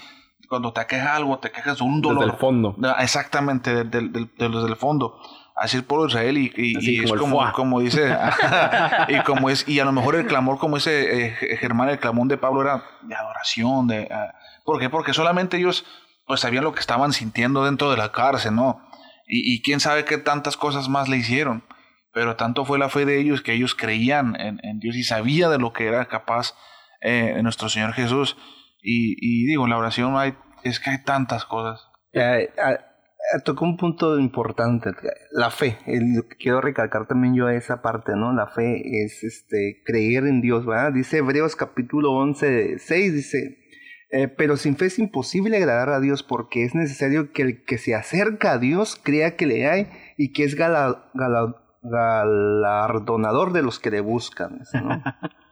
[SPEAKER 8] Cuando te queja algo, te quejas de un dolor.
[SPEAKER 5] Desde el fondo.
[SPEAKER 8] Exactamente, desde el fondo así es por Israel y, y, es como, como dice y como es y a lo mejor el clamor como ese eh, Germán el clamor de Pablo era de adoración de uh, ¿por qué? porque solamente ellos pues sabían lo que estaban sintiendo dentro de la cárcel no y, y, quién sabe qué tantas cosas más le hicieron pero tanto fue la fe de ellos que ellos creían en, en Dios y sabía de lo que era capaz eh, nuestro Señor Jesús. Y, y, digo la oración hay es que hay tantas cosas.
[SPEAKER 4] Eh, tocó un punto importante, la fe. quiero recalcar también yo esa parte, ¿no? La fe es este creer en Dios, ¿verdad? Dice Hebreos capítulo 11, 6, dice, eh, pero sin fe es imposible agradar a Dios porque es necesario que el que se acerca a Dios crea que le hay y que es galardonador de los que le buscan, ¿no?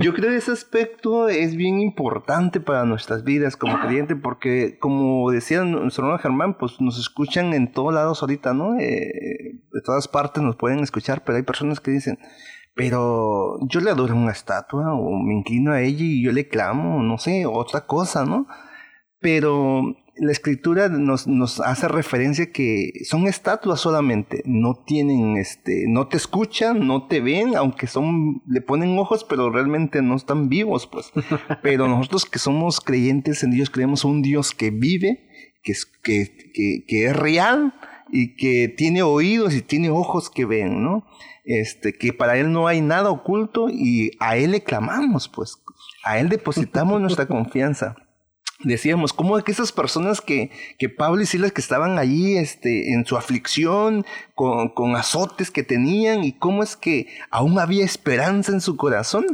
[SPEAKER 4] Yo creo que ese aspecto es bien importante para nuestras vidas como creyente porque, como decía nuestro hermano Germán, pues nos escuchan en todos lados ahorita, ¿no? Eh, de todas partes nos pueden escuchar, pero hay personas que dicen, pero yo le adoro una estatua o me inclino a ella y yo le clamo, no sé, otra cosa, ¿no? Pero la escritura nos, nos hace referencia que son estatuas solamente, no tienen, este, no te escuchan, no te ven, aunque son, le ponen ojos, pero realmente no están vivos, pues. Pero nosotros que somos creyentes en Dios, creemos un Dios que vive, que es, que, que, que es real y que tiene oídos y tiene ojos que ven, ¿no? Este, que para Él no hay nada oculto y a Él le clamamos, pues. A Él depositamos nuestra confianza. Decíamos, ¿cómo es que esas personas que, que Pablo y Silas que estaban allí este, en su aflicción, con, con, azotes que tenían, y cómo es que aún había esperanza en su corazón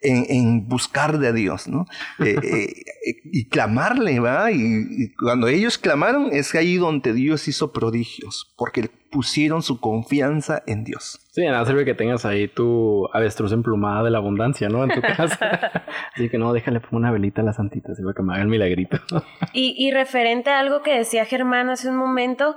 [SPEAKER 4] en, en buscar de Dios, ¿no? Eh, eh, y clamarle, ¿va? Y, y, cuando ellos clamaron es ahí donde Dios hizo prodigios, porque pusieron su confianza en Dios.
[SPEAKER 5] Sí, nada sirve que tengas ahí tu avestruz emplumada de la abundancia, ¿no? En tu casa. Así que no, déjale pongo una velita a la santita, sirve que me haga el milagrito.
[SPEAKER 6] y, y referente a algo que decía Germán hace un momento,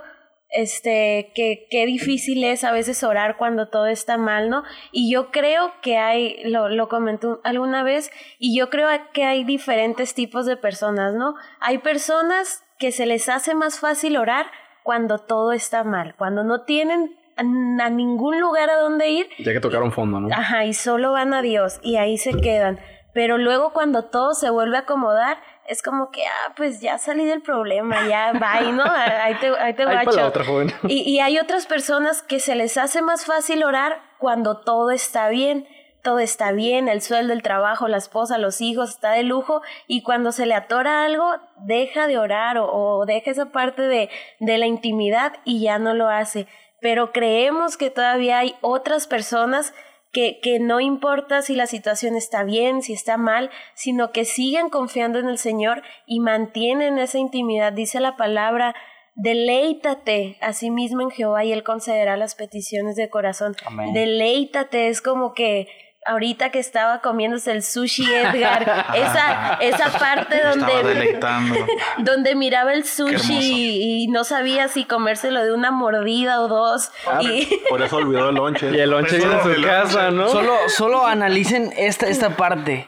[SPEAKER 6] este, que qué difícil es a veces orar cuando todo está mal, ¿no? Y yo creo que hay, lo, lo comentó alguna vez, y yo creo que hay diferentes tipos de personas, ¿no? Hay personas que se les hace más fácil orar cuando todo está mal, cuando no tienen a, ningún lugar a donde ir.
[SPEAKER 5] Ya que tocaron fondo, ¿no?
[SPEAKER 6] Ajá, y solo van a Dios y ahí se quedan. Pero luego cuando todo se vuelve a acomodar, es como que, ah, pues ya salí del problema, ya bye, ¿no? Ahí te, ahí te
[SPEAKER 5] Ahí la otra, joven.
[SPEAKER 6] Y, y hay otras personas que se les hace más fácil orar cuando todo está bien todo está bien, el sueldo, el trabajo, la esposa, los hijos, está de lujo y cuando se le atora algo, deja de orar o, o deja esa parte de, de la intimidad y ya no lo hace. Pero creemos que todavía hay otras personas que, que no importa si la situación está bien, si está mal, sino que siguen confiando en el Señor y mantienen esa intimidad. Dice la palabra, deleítate a sí mismo en Jehová y Él concederá las peticiones de corazón.
[SPEAKER 7] Amén.
[SPEAKER 6] Deleítate, es como que ahorita que estaba comiéndose el sushi Edgar, esa, esa parte donde, donde miraba el sushi y, no sabía si comérselo de una mordida o dos. y
[SPEAKER 2] Por eso olvidó el lonche.
[SPEAKER 5] Y el lonche viene a su casa, ¿no?
[SPEAKER 7] Solo, solo analicen esta, esta parte.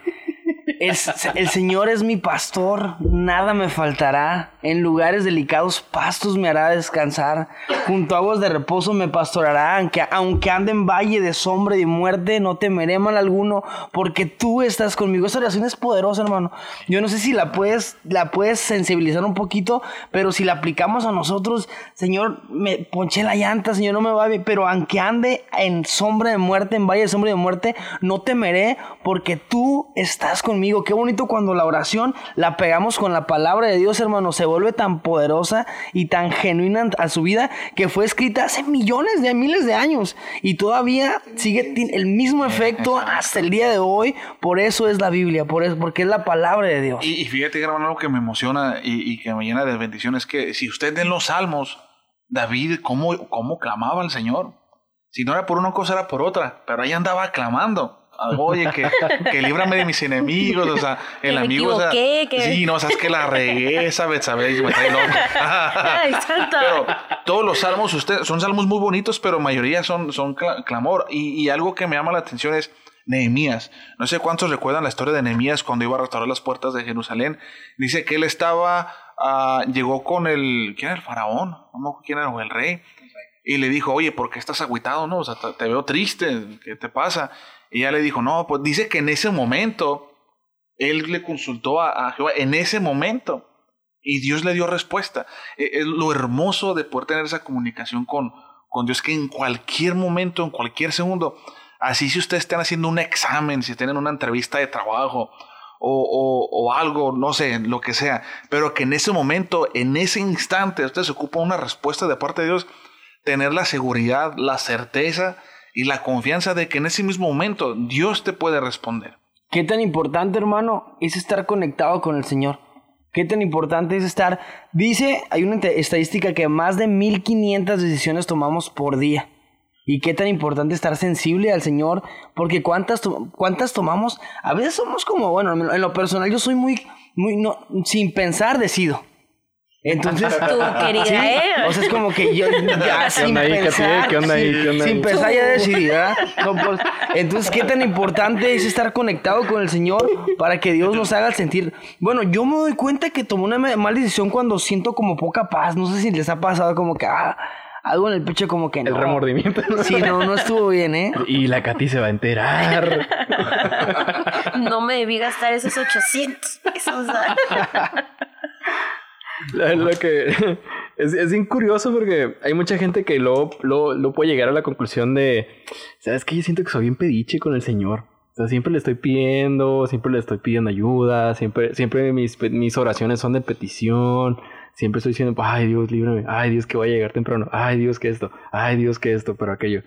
[SPEAKER 7] El Señor es mi pastor, nada me faltará. En lugares delicados pastos me hará descansar. Junto a aguas de reposo me pastorará. Aunque, aunque ande en valle de sombra y de muerte, no temeré mal alguno, porque tú estás conmigo. Esta oración es poderosa, hermano. Yo no sé si la puedes, la puedes sensibilizar un poquito, pero si la aplicamos a nosotros, Señor, me ponché la llanta, Señor, no me va bien. Pero aunque ande en sombra de muerte, en valle de sombra de muerte, no temeré, porque tú estás conmigo. Qué bonito cuando la oración la pegamos con la palabra de Dios, hermano. Se vuelve tan poderosa y tan genuina a su vida que fue escrita hace millones de miles de años y todavía sigue el mismo efecto hasta el día de hoy. Por eso es la Biblia, por eso, porque es la palabra de Dios.
[SPEAKER 8] Y, y fíjate, hermano, algo que me emociona y, y que me llena de bendición es que si usted en los salmos, David, ¿cómo, cómo clamaba al Señor? Si no era por una cosa, era por otra, pero ahí andaba clamando. Oye, que, que líbrame de mis enemigos, o sea, el
[SPEAKER 6] me
[SPEAKER 8] amigo. o sea,
[SPEAKER 6] que-
[SPEAKER 8] Sí, no, sabes que la regué, esa Betsabé, me trae loco.
[SPEAKER 6] Ay, santo.
[SPEAKER 8] Pero todos los salmos, usted, son salmos muy bonitos, pero mayoría son, son cla- clamor. Y, y algo que me llama la atención es Nehemías. No sé cuántos recuerdan la historia de Nehemías cuando iba a restaurar las puertas de Jerusalén. Dice que él estaba, ah, llegó con el, ¿quién era el faraón? No quién era, o el rey. Y le dijo, oye, ¿por qué estás agüitado? No, o sea, te veo triste, ¿qué te pasa? Ella le dijo, no, pues dice que en ese momento él le consultó a, a Jehová, en ese momento. Y Dios le dio respuesta. Eh, Es lo hermoso de poder tener esa comunicación con, con Dios, que en cualquier momento, en cualquier segundo, así si ustedes están haciendo un examen, si tienen una entrevista de trabajo o, o, algo, no sé, lo que sea, pero que en ese momento, en ese instante, usted se ocupa una respuesta de parte de Dios, tener la seguridad, la certeza y la confianza de que en ese mismo momento Dios te puede responder.
[SPEAKER 7] Qué tan importante, hermano, es estar conectado con el Señor. Qué tan importante es estar. Dice, hay una estadística que más de 1500 decisiones tomamos por día. Y qué tan importante estar sensible al Señor, porque cuántas, cuántas tomamos. A veces somos como, bueno, en lo personal yo soy muy, muy, no, sin pensar decido. Entonces,
[SPEAKER 6] Tú, querida,
[SPEAKER 7] Sí,
[SPEAKER 6] ¿eh?
[SPEAKER 7] O sea, es como que yo ya
[SPEAKER 5] ¿Qué
[SPEAKER 7] sin
[SPEAKER 5] onda ahí, Katy?
[SPEAKER 7] pensar,
[SPEAKER 5] ¿Qué onda ahí?
[SPEAKER 7] sin-
[SPEAKER 5] ¿Qué onda
[SPEAKER 7] sin
[SPEAKER 5] ahí?
[SPEAKER 7] pensar ya decidí, ¿verdad? No, pues, entonces, ¿qué tan importante es estar conectado con el Señor para que Dios nos haga sentir? Bueno, yo me doy cuenta que tomé una mala decisión cuando siento como poca paz. No sé si les ha pasado como que ah, algo en el pecho como que no.
[SPEAKER 5] El remordimiento. ¿no?
[SPEAKER 7] Sí, no, no estuvo bien, ¿eh?
[SPEAKER 5] Y la Katy se va a enterar.
[SPEAKER 6] No me debí gastar esos 800 pesos.
[SPEAKER 5] Lo que es, es bien curioso porque hay mucha gente que luego, luego, luego puede llegar a la conclusión de, ¿sabes qué? Yo siento que soy bien pediche con el Señor. O sea, siempre le estoy pidiendo, siempre le estoy pidiendo ayuda, siempre, siempre mis, mis oraciones son de petición. Siempre estoy diciendo, ay Dios, líbrame, ay Dios que voy a llegar temprano, ay Dios que esto, ay Dios que esto, pero aquello.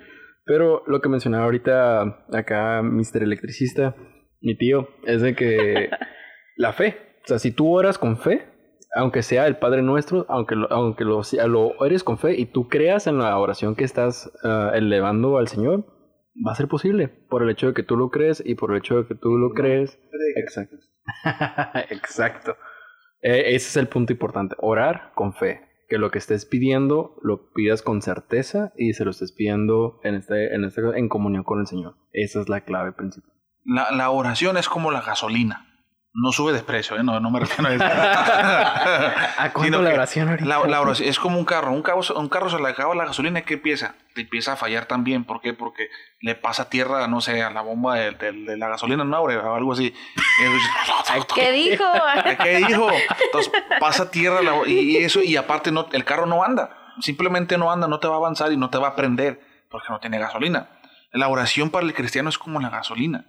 [SPEAKER 5] Pero lo que mencionaba ahorita acá Mr. Electricista, mi tío, es de que la fe, o sea, si tú oras con fe, aunque sea el Padre Nuestro, aunque lo, aunque lo, ores con fe y tú creas en la oración que estás ah, elevando al Señor, va a ser posible por el hecho de que tú lo crees y por el hecho de que tú lo crees. Exacto. Exacto. Eh, ese es el punto importante. Orar con fe. Que lo que estés pidiendo lo pidas con certeza y se lo estés pidiendo en, este, en, este, en comunión con el Señor. Esa es la clave principal.
[SPEAKER 8] La, la oración es como la gasolina. No sube de precio, ¿eh? no, no me refiero a eso.
[SPEAKER 5] ¿A cuánto la oración ahorita?
[SPEAKER 8] La, la oración es como un carro. Un carro, un carro se le acaba la gasolina y ¿qué empieza? Te empieza a fallar también. ¿Por qué? Porque le pasa tierra, no sé, a la bomba de, de- de la gasolina, no abre, o algo así.
[SPEAKER 6] ¿Qué dijo?
[SPEAKER 8] ¿Qué dijo? Entonces pasa tierra la- y, y eso, y aparte no, el carro no anda. Simplemente no anda, no te va a avanzar y no te va a prender porque no tiene gasolina. La oración para el cristiano es como la gasolina.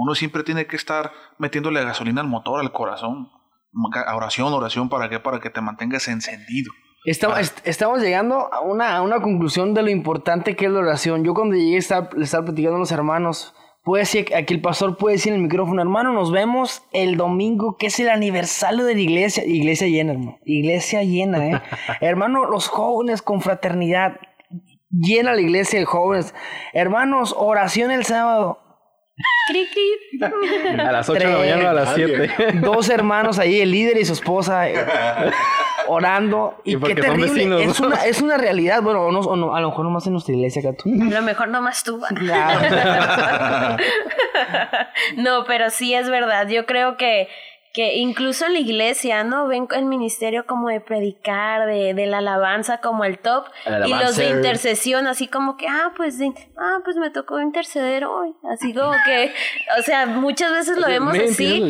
[SPEAKER 8] Uno siempre tiene que estar metiéndole gasolina al motor, al corazón. Oración, oración, ¿para qué? Para que te mantengas encendido.
[SPEAKER 7] Estamos, est- estamos llegando a una, a una conclusión de lo importante que es la oración. Yo cuando llegué a estar, le estaba platicando a los hermanos, puede decir, aquí el pastor puede decir en el micrófono, hermano, nos vemos el domingo, que es el aniversario de la iglesia. Iglesia llena, hermano. Iglesia llena, ¿eh? hermano, los jóvenes con fraternidad. Llena la iglesia de jóvenes. Hermanos, oración el sábado.
[SPEAKER 6] Cri, cri.
[SPEAKER 5] A las 8 de la mañana o a las 7.
[SPEAKER 7] Dos hermanos ahí, el líder y su esposa, eh, orando. Y,
[SPEAKER 5] Y
[SPEAKER 7] qué terrible.
[SPEAKER 5] vecinos,
[SPEAKER 7] es, una, es una realidad. Bueno, o no- o no, a lo mejor nomás en nuestra iglesia acá. tú.
[SPEAKER 6] A lo mejor nomás tú.
[SPEAKER 7] Claro.
[SPEAKER 6] no, pero sí es verdad. Yo creo que, que incluso en la iglesia, ¿no? Ven el ministerio como de predicar, de, de la alabanza como el top.
[SPEAKER 5] El
[SPEAKER 6] Y los de intercesión, así como que, ah, pues, de- ah, pues me tocó interceder hoy. Así como que, o sea, muchas veces lo vemos así.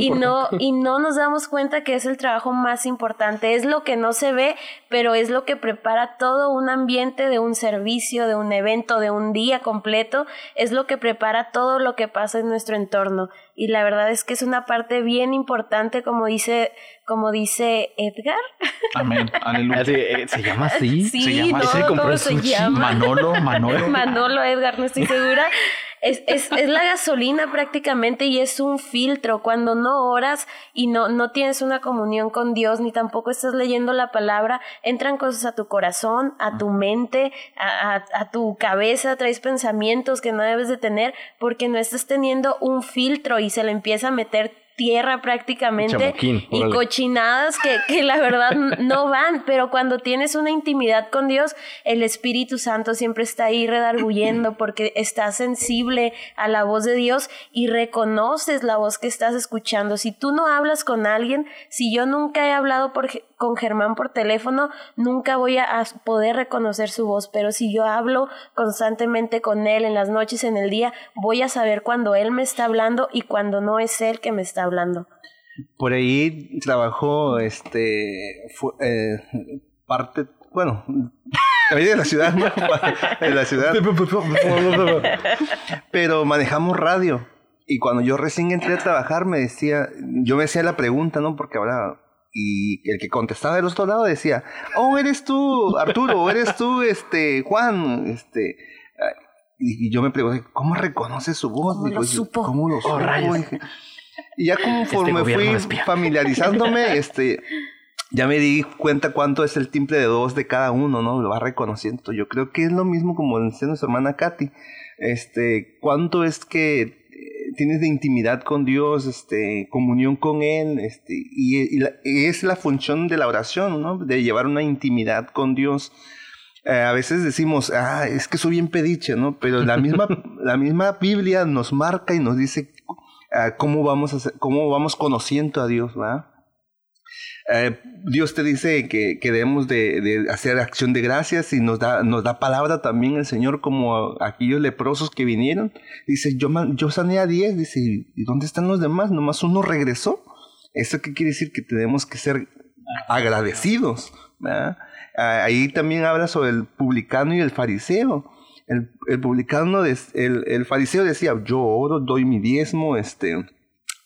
[SPEAKER 6] Y no, y no nos damos cuenta que es el trabajo más importante. Es lo que no se ve, pero es lo que prepara todo un ambiente de un servicio, de un evento, de un día completo. Es lo que prepara todo lo que pasa en nuestro entorno. Y la verdad es que es una parte bien importante, como dice, como dice Edgar.
[SPEAKER 8] Amén. Aleluya.
[SPEAKER 5] Así, eh, ¿Se llama así?
[SPEAKER 6] Sí,
[SPEAKER 8] se llama-
[SPEAKER 6] no, ¿cómo se
[SPEAKER 5] sushi.
[SPEAKER 6] llama?
[SPEAKER 8] Manolo, Manolo.
[SPEAKER 6] Manolo, Edgar, no estoy segura. Es, es, es la gasolina prácticamente y es un filtro. Cuando no oras y no, no tienes una comunión con Dios, ni tampoco estás leyendo la palabra, entran cosas a tu corazón, a tu mente, a, a, a tu cabeza, traes pensamientos que no debes de tener porque no estás teniendo un filtro y se le empieza a meter tierra prácticamente y
[SPEAKER 5] órale.
[SPEAKER 6] cochinadas que, que la verdad no van, pero cuando tienes una intimidad con Dios, el Espíritu Santo siempre está ahí redarguyendo porque estás sensible a la voz de Dios y reconoces la voz que estás escuchando. Si tú no hablas con alguien, si yo nunca he hablado por, con Germán por teléfono, nunca voy a, poder reconocer su voz, pero si yo hablo constantemente con él en las noches, en el día, voy a saber cuando él me está hablando y cuando no es él que me está hablando.
[SPEAKER 4] Por ahí trabajó, este, fu- eh, parte, bueno, de la ciudad, ¿no? De la ciudad. Pero manejamos radio. Y cuando yo recién entré a trabajar, me decía, yo me hacía la pregunta, ¿no? Porque hablaba. Y el que contestaba del otro lado decía, oh, eres tú, Arturo, eres tú, este, Juan, este. Y y yo me pregunté, ¿cómo reconoce su voz?
[SPEAKER 6] ¿Cómo
[SPEAKER 4] Digo,
[SPEAKER 6] lo supo?
[SPEAKER 4] ¿Cómo lo supo?
[SPEAKER 5] rayos.
[SPEAKER 4] Dije. Y ya conforme
[SPEAKER 5] gobierno
[SPEAKER 4] fui familiarizándome, este, ya me di cuenta cuánto es el timbre de dos de cada uno, ¿no? Lo va reconociendo. Yo creo que es lo mismo como decía nuestra hermana Katy. Este, cuánto es que tienes de intimidad con Dios, este, comunión con Él, este, y, y la- y es la función de la oración, ¿no? De llevar una intimidad con Dios. Eh, a veces decimos, ah, es que soy bien pediche, ¿no? Pero la misma, la misma Biblia nos marca y nos dice ah, cómo vamos a hacer- cómo vamos conociendo a Dios, ¿verdad? Eh, Dios te dice que, que debemos de, de hacer acción de gracias y nos da, nos da palabra también el Señor como aquellos leprosos que vinieron. Dice, yo, yo sané a 10, dice, ¿y dónde están los demás? Nomás uno regresó. ¿Eso qué quiere decir? Que tenemos que ser agradecidos. Ah, Ahí también habla sobre el publicano y el fariseo. el, el publicano, el, el fariseo decía, yo oro, doy mi diezmo, este,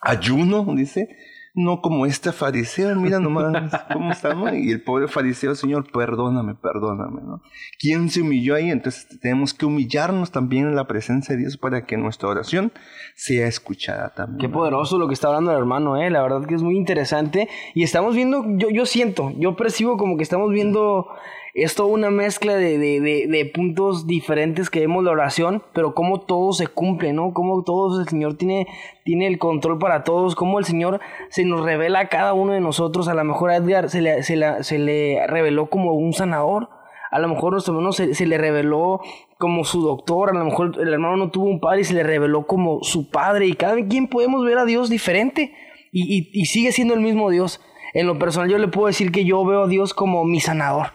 [SPEAKER 4] ayuno, dice, no como este fariseo, mira nomás cómo está, ¿no? Y el pobre fariseo, Señor, perdóname, perdóname, ¿no? ¿Quién se humilló ahí? Entonces tenemos que humillarnos también en la presencia de Dios para que nuestra oración sea escuchada también.
[SPEAKER 7] Qué poderoso lo que está hablando el hermano, eh. La verdad que es muy interesante. Y estamos viendo, yo, yo siento, yo percibo como que estamos viendo esto una mezcla de, de, de, de puntos diferentes que vemos la oración, pero cómo todo se cumple, ¿no? Cómo todos el Señor tiene, tiene el control para todos, cómo el Señor se nos revela a cada uno de nosotros. A lo mejor a Edgar se le, se la- se le reveló como un sanador. A lo mejor nuestro hermano se, se le reveló como su doctor, a lo mejor el hermano no tuvo un padre y se le reveló como su padre. Y cada quien podemos ver a Dios diferente y, y- y sigue siendo el mismo Dios. En lo personal yo le puedo decir que yo veo a Dios como mi sanador.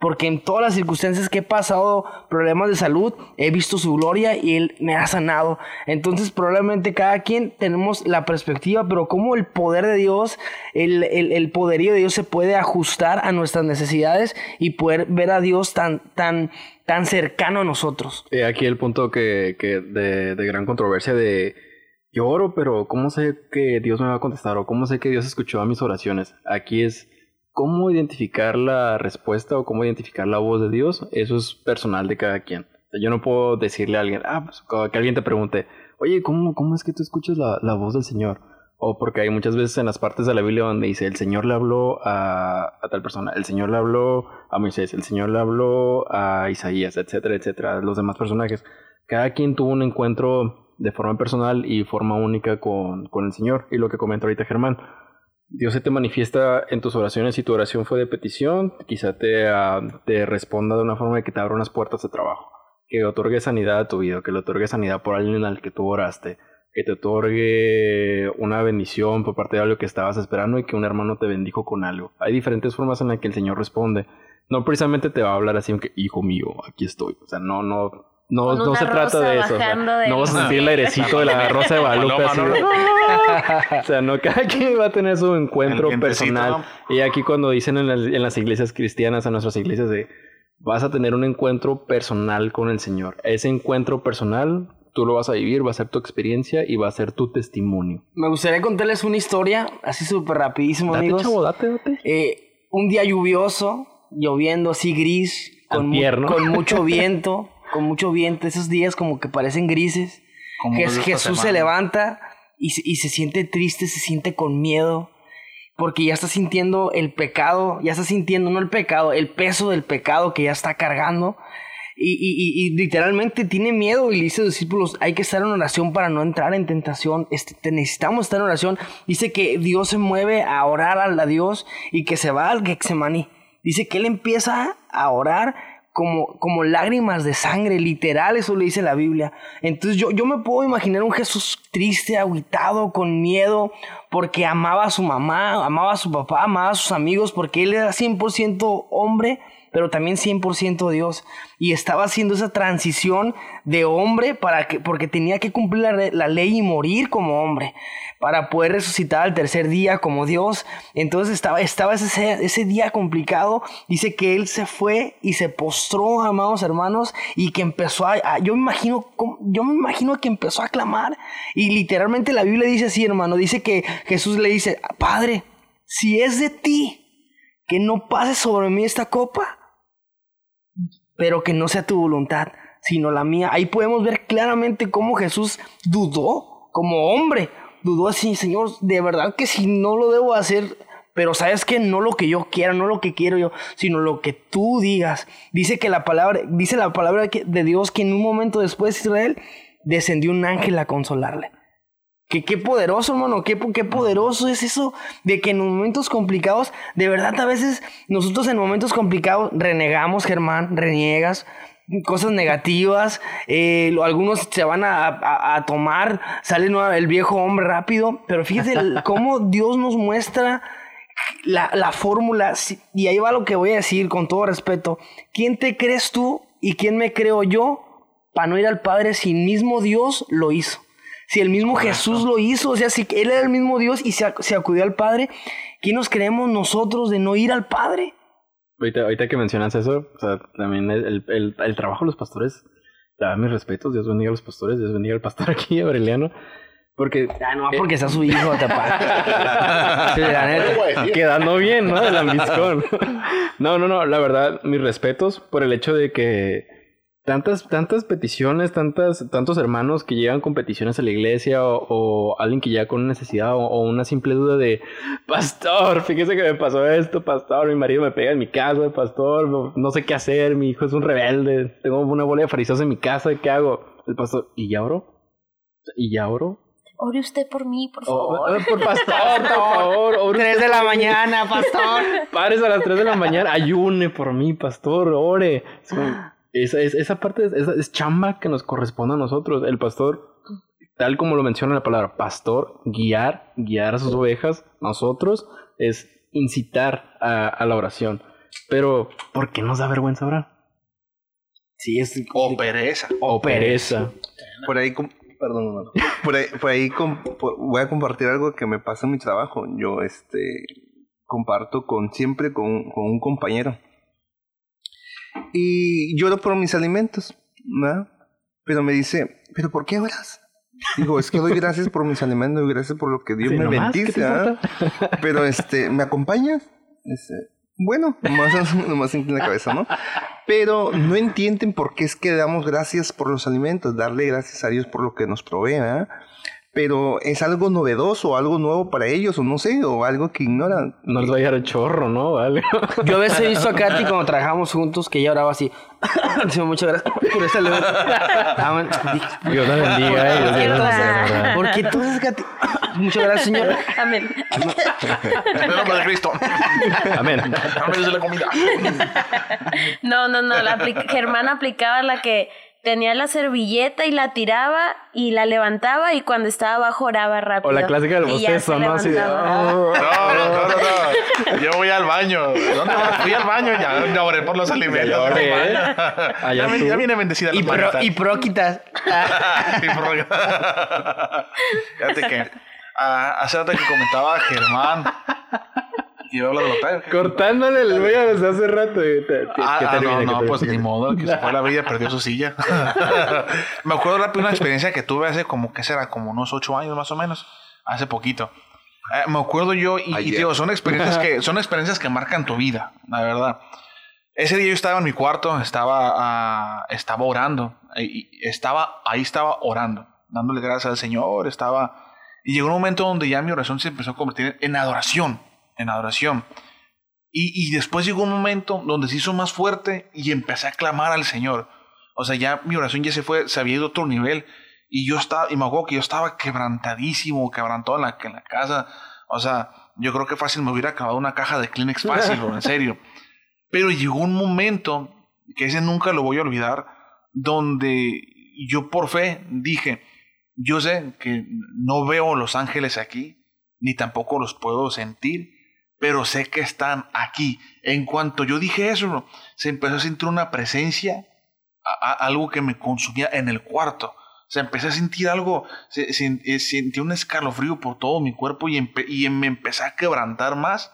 [SPEAKER 7] Porque en todas las circunstancias que he pasado problemas de salud, he visto su gloria y Él me ha sanado. Entonces probablemente cada quien tenemos la perspectiva, pero cómo el poder de Dios, el, el, poderío de Dios se puede ajustar a nuestras necesidades y poder ver a Dios tan, tan, tan cercano a nosotros.
[SPEAKER 5] Aquí el punto que, que de, de gran controversia de yo oro, pero ¿cómo sé que Dios me va a contestar? ¿O cómo sé que Dios escuchó a mis oraciones? Aquí es cómo identificar la respuesta o cómo identificar la voz de Dios. Eso es personal de cada quien. Yo no puedo decirle a alguien, ah, pues que alguien te pregunte, oye, ¿cómo, cómo es que tú escuchas la, la voz del Señor? O porque hay muchas veces en las partes de la Biblia donde dice, el Señor le habló a, a tal persona, el Señor le habló a Moisés, el Señor le habló a Isaías, etcétera, etcétera, los demás personajes. Cada quien tuvo un encuentro de forma personal y forma única con, con el Señor. Y lo que comenta ahorita Germán, Dios se te manifiesta en tus oraciones y tu oración fue de petición, quizá te, ah, te responda de una forma de que te abra unas puertas de trabajo, que otorgue sanidad a tu vida, que le otorgue sanidad por alguien al que tú oraste, que te otorgue una bendición por parte de algo que estabas esperando y que un hermano te bendijo con algo. Hay diferentes formas en las que el Señor responde. No precisamente te va a hablar así, aunque, hijo mío, aquí estoy. O sea, no, no, no, no se trata de eso. o sea,
[SPEAKER 6] bajando del
[SPEAKER 5] no vas a sentir el airecito de la rosa de Guadalupe de. O sea, no, cada quien va a tener su encuentro
[SPEAKER 8] El
[SPEAKER 5] personal. Y aquí cuando dicen en las, en las iglesias cristianas, en nuestras iglesias, de vas a tener un encuentro personal con el Señor. Ese encuentro personal tú lo vas a vivir, va a ser tu experiencia y va a ser tu testimonio.
[SPEAKER 7] Me gustaría contarles una historia, así súper rapidísimo,
[SPEAKER 5] Date,
[SPEAKER 7] amigos.
[SPEAKER 5] chavo, date, date.
[SPEAKER 7] Eh, un día lluvioso, lloviendo así gris, con mucho viento, con mucho viento, esos días como que parecen grises.
[SPEAKER 8] Como
[SPEAKER 7] Jesús se levanta y se, y se siente triste, se siente con miedo, porque ya está sintiendo el pecado, ya está sintiendo, no el pecado, el peso del pecado que ya está cargando. Y, y- y- literalmente tiene miedo y le dice a los discípulos, hay que estar en oración para no entrar en tentación, este, te- necesitamos estar en oración. Dice que Dios se mueve a orar a Dios y que se va al Getsemaní. Dice que él empieza a orar como, lágrimas de sangre, literal, eso le dice la Biblia. Entonces yo, yo me puedo imaginar un Jesús triste, aguitado, con miedo, porque amaba a su mamá, amaba a su papá, amaba a sus amigos, porque él era 100% hombre, pero también 100% Dios. Y estaba haciendo esa transición de hombre para que, porque tenía que cumplir la, la ley y morir como hombre, para poder resucitar al tercer día como Dios. Entonces estaba, estaba ese, ese día complicado. Dice que él se fue y se postró, amados hermanos, y que empezó a, a- yo me imagino, yo me imagino que empezó a clamar. Y literalmente la Biblia dice así, hermano, dice que Jesús le dice, Padre, si es de ti, que no pase sobre mí esta copa, pero que no sea tu voluntad, sino la mía. Ahí podemos ver claramente cómo Jesús dudó como hombre. Dudó así, Señor, de verdad que si no lo debo hacer, pero sabes que no lo que yo quiera, no lo que quiero yo, sino lo que tú digas. Dice que la palabra, dice la palabra de Dios que en un momento después de Israel descendió un ángel a consolarle. Que qué poderoso, hermano, qué, qué poderoso es eso de que en momentos complicados, de verdad a veces nosotros en momentos complicados renegamos, Germán, reniegas, cosas negativas, eh, algunos se van a, a- a tomar, sale el viejo hombre rápido, pero fíjate el- cómo Dios nos muestra la, la fórmula, y ahí va lo que voy a decir con todo respeto, ¿quién te crees tú y quién me creo yo para no ir al Padre si mismo Dios lo hizo? Si el mismo Jesús lo hizo, o sea, si Él era el mismo Dios y se, ac- se acudió al Padre, ¿quién nos creemos nosotros de no ir al Padre?
[SPEAKER 5] Ahorita, ahorita que mencionas eso, o sea, también el, el- el trabajo de los pastores da mis respetos, Dios bendiga a los pastores, Dios bendiga al pastor aquí, Aureliano. Porque.
[SPEAKER 7] Ah, no, porque está su hijo, tapa. sí, la neta.
[SPEAKER 5] Quedando bien, ¿no? Del ambiscón. no, no, no. La verdad, mis respetos por el hecho de que tantas, tantas peticiones, tantas, tantos hermanos que llegan con peticiones a la iglesia o, o alguien que llega con una necesidad o, o, una simple duda de pastor, fíjese que me pasó esto, pastor, mi marido me pega en mi casa, pastor, no, no sé qué hacer, mi hijo es un rebelde, tengo una bola de fariseos en mi casa, ¿qué hago? El pastor, ¿y ya oro? ¿Y ya oro?
[SPEAKER 6] Ore usted por mí, por favor.
[SPEAKER 5] oh, por pastor, por favor. ore
[SPEAKER 7] 3
[SPEAKER 5] usted
[SPEAKER 7] de la mañana, pastor.
[SPEAKER 5] Pares a las 3 de la mañana, ayune por mí, pastor, ore. Es como- esa, es- esa parte es, esa es chamba que nos corresponde a nosotros. El pastor, tal como lo menciona la palabra, pastor, guiar, guiar a sus ovejas, nosotros, es incitar a, a la oración. Pero, ¿por qué nos da vergüenza orar?
[SPEAKER 7] Sí, es.
[SPEAKER 8] O pereza.
[SPEAKER 5] O pereza.
[SPEAKER 4] Por ahí, perdón, hermano. por ahí, por ahí com- por- voy a compartir algo que me pasa en mi trabajo. Yo, este, comparto con siempre con, con un compañero. Y lloro por mis alimentos, ¿verdad? Pero me dice, ¿pero por qué oras? Digo, es que doy gracias por mis alimentos, doy gracias por lo que Dios
[SPEAKER 5] Sí,
[SPEAKER 4] me
[SPEAKER 5] nomás, ¿qué
[SPEAKER 4] bendice,
[SPEAKER 5] importa?
[SPEAKER 4] Pero este, ¿me acompañas? Este, bueno, nomás, nomás inclina la cabeza, ¿no? Pero no entienden por qué es que damos gracias por los alimentos, darle gracias a Dios por lo que nos provee, ¿verdad? Pero es algo novedoso, algo nuevo para ellos, o no sé, o algo que ignoran.
[SPEAKER 5] No les va a llegar el chorro, ¿no? Vale.
[SPEAKER 7] Yo a veces he visto a Katy cuando trabajamos juntos que ella oraba así. Muchas gracias por esta luz.
[SPEAKER 5] Dios la bendiga. eh.
[SPEAKER 7] ¿Por qué entonces, Katy? Muchas gracias, señor.
[SPEAKER 6] Amén.
[SPEAKER 8] En el nombre de Cristo.
[SPEAKER 5] Amén.
[SPEAKER 8] Dame de la comida.
[SPEAKER 6] No, no, no. La apli- Germán aplicaba la que tenía la servilleta y la tiraba y la levantaba y cuando estaba abajo oraba rápido.
[SPEAKER 5] O la clásica del
[SPEAKER 6] Y
[SPEAKER 5] bostezo, ¿no? Así de. "Oh".
[SPEAKER 8] No, no, no, no, no. Yo voy al baño. ¿Dónde vas? Fui al baño ya. Ya oré por los alimentos.
[SPEAKER 5] Ya ¿eh?
[SPEAKER 8] viene bendecida
[SPEAKER 7] Y,
[SPEAKER 8] la
[SPEAKER 7] pro,
[SPEAKER 8] planta.
[SPEAKER 7] y próquitas.
[SPEAKER 8] Y por- Fíjate que ah, hace rato que comentaba Germán. Y iba a hablar de los padres.
[SPEAKER 5] Cortándole el vello desde hace rato. y te- te-
[SPEAKER 8] Ah,
[SPEAKER 5] que
[SPEAKER 8] ah,
[SPEAKER 5] termine,
[SPEAKER 8] no,
[SPEAKER 5] que
[SPEAKER 8] no,
[SPEAKER 5] termine.
[SPEAKER 8] pues ni modo, que se fue a la vida, perdió su silla. Me acuerdo rápido una experiencia que tuve hace como, ¿qué será? Como unos ocho años más o menos, hace poquito. Eh, me acuerdo yo, y, y digo, son experiencias que, son experiencias que marcan tu vida, la verdad. Ese día yo estaba en mi cuarto, estaba, ah, estaba orando, y y estaba, ahí estaba orando, dándole gracias al Señor, estaba... Y llegó un momento donde ya mi oración se empezó a convertir en adoración, en adoración. Y, y después llegó un momento donde se hizo más fuerte y empecé a clamar al Señor. O sea, ya mi oración ya se fue, se había ido a otro nivel. Y yo estaba, y me acuerdo que yo estaba quebrantadísimo, quebrantado en la, en la casa. O sea, yo creo que fácil me hubiera acabado una caja de Kleenex fácil, bro, en serio. Pero llegó un momento, que ese nunca lo voy a olvidar, donde yo por fe dije, yo sé que no veo los ángeles aquí, ni tampoco los puedo sentir, pero sé que están aquí. En cuanto yo dije eso, se empezó a sentir una presencia, algo que me consumía en el cuarto. Se empecé a sentir algo, se, se- eh, sentí un escalofrío por todo mi cuerpo y, empe- y me empecé a quebrantar más.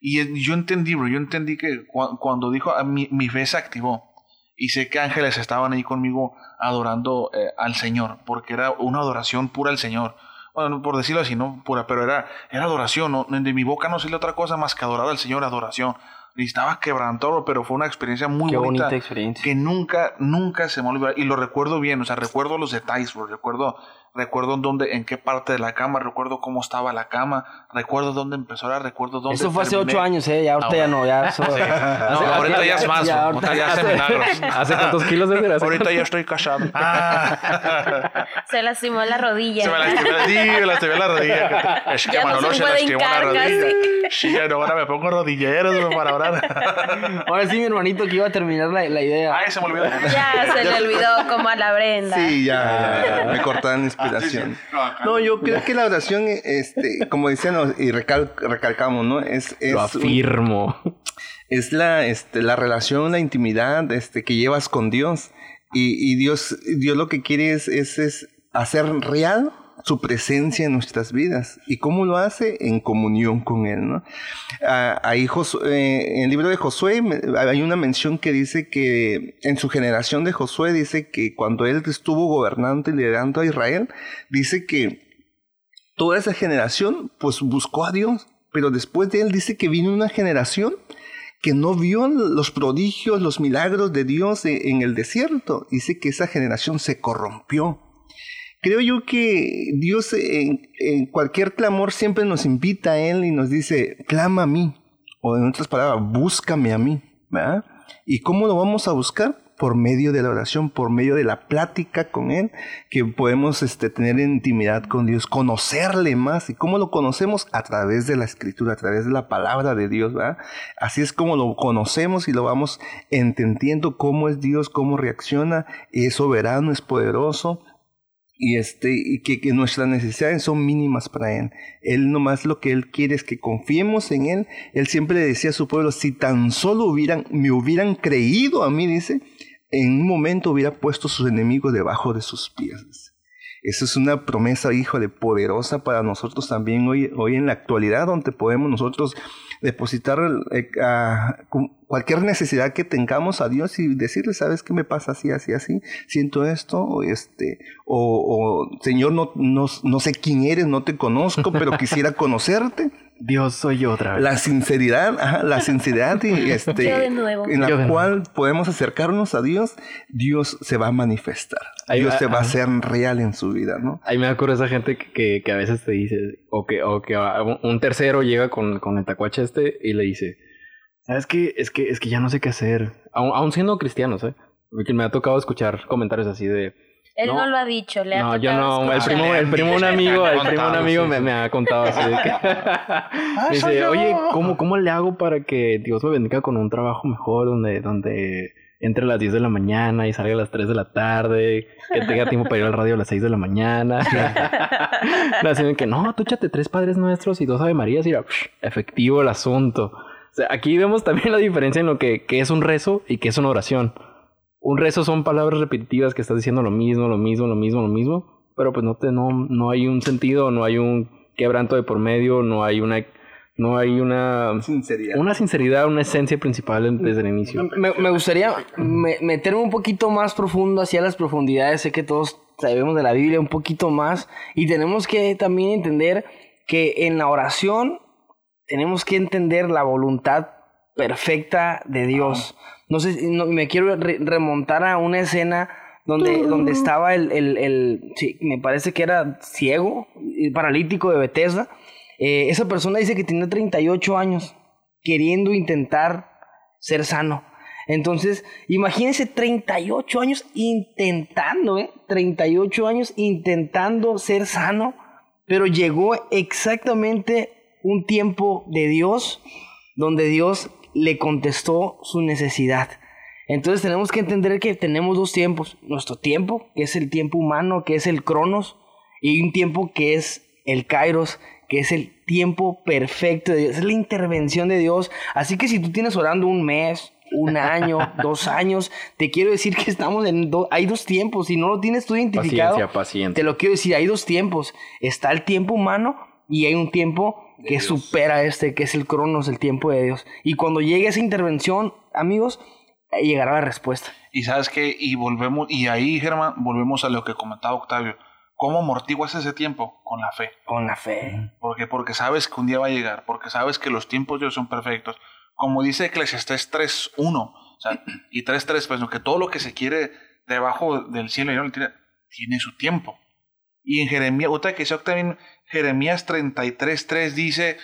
[SPEAKER 8] Y yo entendí, bro, yo entendí que cua- cuando dijo, ah, mi, mi fe se activó. Y sé que ángeles estaban ahí conmigo adorando eh, al Señor, porque era una adoración pura al Señor. Bueno, por decirlo así, no pura, pero era, era adoración. ¿no? De mi boca no salió otra cosa más que adorar al Señor, adoración. Y estaba quebrantado, pero fue una experiencia muy
[SPEAKER 7] Qué
[SPEAKER 8] bonita.
[SPEAKER 7] bonita experiencia.
[SPEAKER 8] Que nunca, nunca se me olvidó. Y lo recuerdo bien, o sea, recuerdo los detalles, bro. Recuerdo, recuerdo en dónde, en qué parte de la cama, recuerdo cómo estaba la cama, recuerdo dónde empezó a recuerdo dónde
[SPEAKER 7] Eso fue hace
[SPEAKER 8] terminé.
[SPEAKER 7] ocho años, ¿eh? Ya ahorita ya no, ya. eso-
[SPEAKER 8] No, ahorita ya es más, bro. ahorita ya hace milagros.
[SPEAKER 5] ¿Hace cuántos kilos de hace
[SPEAKER 8] Ahorita ya estoy casado. Ah.
[SPEAKER 6] Se lastimó la rodilla.
[SPEAKER 8] Se me lastimó, sí, me lastimé la rodilla. Es que
[SPEAKER 6] Ya no
[SPEAKER 8] Manolo
[SPEAKER 6] se
[SPEAKER 8] se
[SPEAKER 6] puede
[SPEAKER 8] lastimó la rodilla. Sí, ahora me pongo rodilleros para orar.
[SPEAKER 7] Ahora sí, mi hermanito, que iba a terminar la, la idea.
[SPEAKER 8] Ay, se me olvidó.
[SPEAKER 6] Ya se le olvidó como a la Brenda.
[SPEAKER 4] Sí, ya,
[SPEAKER 8] Ah.
[SPEAKER 4] ya, ya, me cortaban inspiración. No, yo creo que la oración, este, como decían y recal- recalcamos, ¿no? Es, es,
[SPEAKER 5] Lo afirmo.
[SPEAKER 4] es la, este, la relación, la intimidad este, que llevas con Dios. Y, y Dios, Dios lo que quiere es, es, es hacer real su presencia en nuestras vidas. ¿Y cómo lo hace? En comunión con Él, ¿no? Eh, en el libro de Josué hay una mención que dice que en su generación de Josué dice que cuando él estuvo gobernando y liderando a Israel, dice que toda esa generación pues buscó a Dios, pero después de él dice que vino una generación que no vio los prodigios, los milagros de Dios en el desierto. Dice que esa generación se corrompió. Creo yo que Dios en, cualquier clamor siempre nos invita a Él y nos dice, clama a mí. O en otras palabras, búscame a mí. ¿Y cómo lo vamos a buscar? por medio de la oración, por medio de la plática con Él, que podemos este, tener intimidad con Dios, conocerle más. ¿Y cómo lo conocemos? A través de la escritura, a través de la palabra de Dios. ¿verdad? Así es como lo conocemos y lo vamos entendiendo cómo es Dios, cómo reacciona, es soberano, es poderoso y este y que, nuestras necesidades son mínimas para él. Él nomás lo que él quiere es que confiemos en él. Él siempre le decía a su pueblo, si tan solo hubieran me hubieran creído a mí, dice, en un momento hubiera puesto sus enemigos debajo de sus pies. Esa es una promesa, hijo de poderosa para nosotros también hoy, hoy en la actualidad, donde podemos nosotros depositar eh, cualquier necesidad que tengamos a Dios y decirle, ¿sabes qué me pasa así, así, así? Siento esto, o este, o, Señor, no, no, no sé quién eres, no te conozco, pero quisiera conocerte.
[SPEAKER 5] Dios soy yo otra vez.
[SPEAKER 4] La sinceridad, la sinceridad y este, en la cual podemos acercarnos a Dios, Dios se va a manifestar. Dios se va a hacer real en su vida, ¿no?
[SPEAKER 5] Ahí me acuerdo esa gente que, que, a veces te dice, o que, o que un tercero llega con, con el tacuache este y le dice, ¿sabes qué? Es que, es que ya no sé qué hacer. Aún, siendo cristianos, ¿eh? Porque me ha tocado escuchar comentarios así de
[SPEAKER 6] él no, lo ha dicho, le ha
[SPEAKER 5] No, yo no, el primo, el primo un amigo, el primo un amigo me, me, ha contado así de que dice, oye, ¿cómo, ¿cómo le hago para que Dios me bendiga con un trabajo mejor donde, donde entre a las 10 de la mañana y salga a las 3 de la tarde, que tenga tiempo para ir al radio a las 6 de la mañana. Así que no, tú échate tres padres nuestros y dos Ave Marías y era efectivo el asunto. O sea, aquí vemos también la diferencia en lo que, que es un rezo y que es una oración un rezo son palabras repetitivas que estás diciendo lo mismo, lo mismo, lo mismo, lo mismo, pero pues no te no no hay un sentido, no hay un quebranto de por medio, no hay una no hay una
[SPEAKER 4] sinceridad,
[SPEAKER 5] una sinceridad, una esencia principal desde el inicio.
[SPEAKER 7] Me, gustaría meterme un poquito más profundo hacia las profundidades. Sé que todos sabemos de la Biblia un poquito más y tenemos que también entender que en la oración tenemos que entender la voluntad perfecta de Dios. No sé, me quiero remontar a una escena donde, donde estaba el, el, el sí, me parece que era ciego, paralítico de Bethesda. Eh, esa persona dice que tiene 38 años queriendo intentar ser sano. Entonces, imagínense 38 años intentando, ¿eh? 38 años intentando ser sano, pero llegó exactamente un tiempo de Dios donde Dios le contestó su necesidad. Entonces tenemos que entender que tenemos dos tiempos. Nuestro tiempo, que es el tiempo humano, que es el cronos, y un tiempo que es el kairos, que es el tiempo perfecto de Dios, es la intervención de Dios. Así que si tú tienes orando un mes, un año, dos años, te quiero decir que estamos en hay dos tiempos. Si no lo tienes tú identificado, te lo quiero decir, hay dos tiempos. Está el tiempo humano y hay un tiempo que supera este, que es el cronos, el tiempo de Dios. Y cuando llegue esa intervención, amigos, llegará la respuesta.
[SPEAKER 8] Y sabes que, y volvemos, y ahí, Germán, volvemos a lo que comentaba Octavio. ¿Cómo amortiguas ese tiempo? Con la fe.
[SPEAKER 7] Con la fe.
[SPEAKER 8] Porque, porque sabes que un día va a llegar, porque sabes que los tiempos de Dios son perfectos. Como dice Eclesiastes 3.1, o sea, y 3.3, pues que todo lo que se quiere debajo del cielo y no tiene, tiene su tiempo. Y en Jeremías, otra que también, Jeremías 33.3 dice,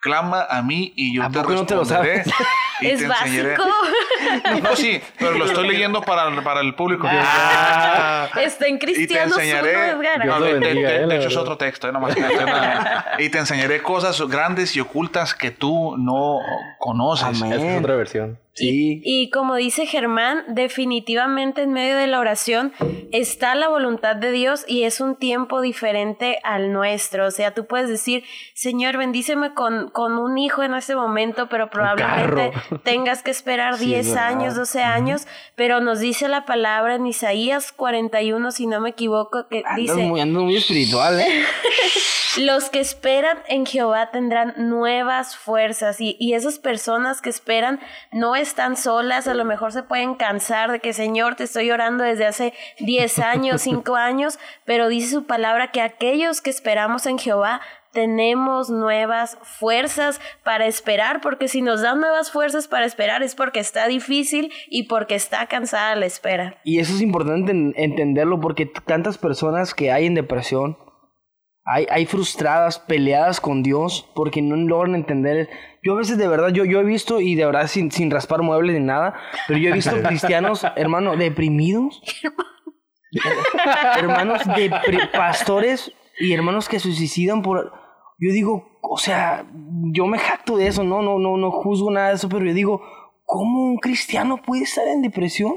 [SPEAKER 8] clama a mí y yo te responderé.
[SPEAKER 6] es básico.
[SPEAKER 8] No, sí, pero lo estoy leyendo para, para el público.
[SPEAKER 6] Ah, está en cristiano.
[SPEAKER 8] Y te enseñaré. No, de, de, hecho, es otro texto. Eh, y te enseñaré cosas grandes y ocultas que tú no conoces.
[SPEAKER 5] Es otra versión.
[SPEAKER 7] Sí.
[SPEAKER 6] Y, como dice Germán, definitivamente en medio de la oración está la voluntad de Dios y es un tiempo diferente al nuestro. O sea, tú puedes decir, Señor, bendíceme con, con un hijo en este momento, pero probablemente tengas que esperar
[SPEAKER 7] Sí, es
[SPEAKER 6] 10 años,
[SPEAKER 7] verdad.
[SPEAKER 6] 12 años, pero nos dice la palabra en Isaías 41, si no me equivoco, que
[SPEAKER 7] Andas
[SPEAKER 6] dice...
[SPEAKER 7] muy, andas muy espiritual, ¿eh?
[SPEAKER 6] Los que esperan en Jehová tendrán nuevas fuerzas y, y esas personas que esperan no están solas, a lo mejor se pueden cansar de que Señor te estoy orando desde hace 10 años, 5 años, pero dice su palabra que aquellos que esperamos en Jehová tenemos nuevas fuerzas para esperar, porque si nos dan nuevas fuerzas para esperar es porque está difícil y porque está cansada la espera.
[SPEAKER 7] Y eso es importante en- entenderlo porque tantas personas que hay en depresión, hay, hay frustradas, peleadas con Dios porque no logran entender. Yo a veces de verdad, yo, yo he visto, y de verdad sin, sin raspar muebles ni nada, pero yo he visto cristianos, hermano, deprimidos. hermanos de pastores y hermanos que se suicidan por... Yo digo, o sea, yo me jacto de eso, no, no, no, no juzgo nada de eso, pero yo digo, ¿cómo un cristiano puede estar en depresión?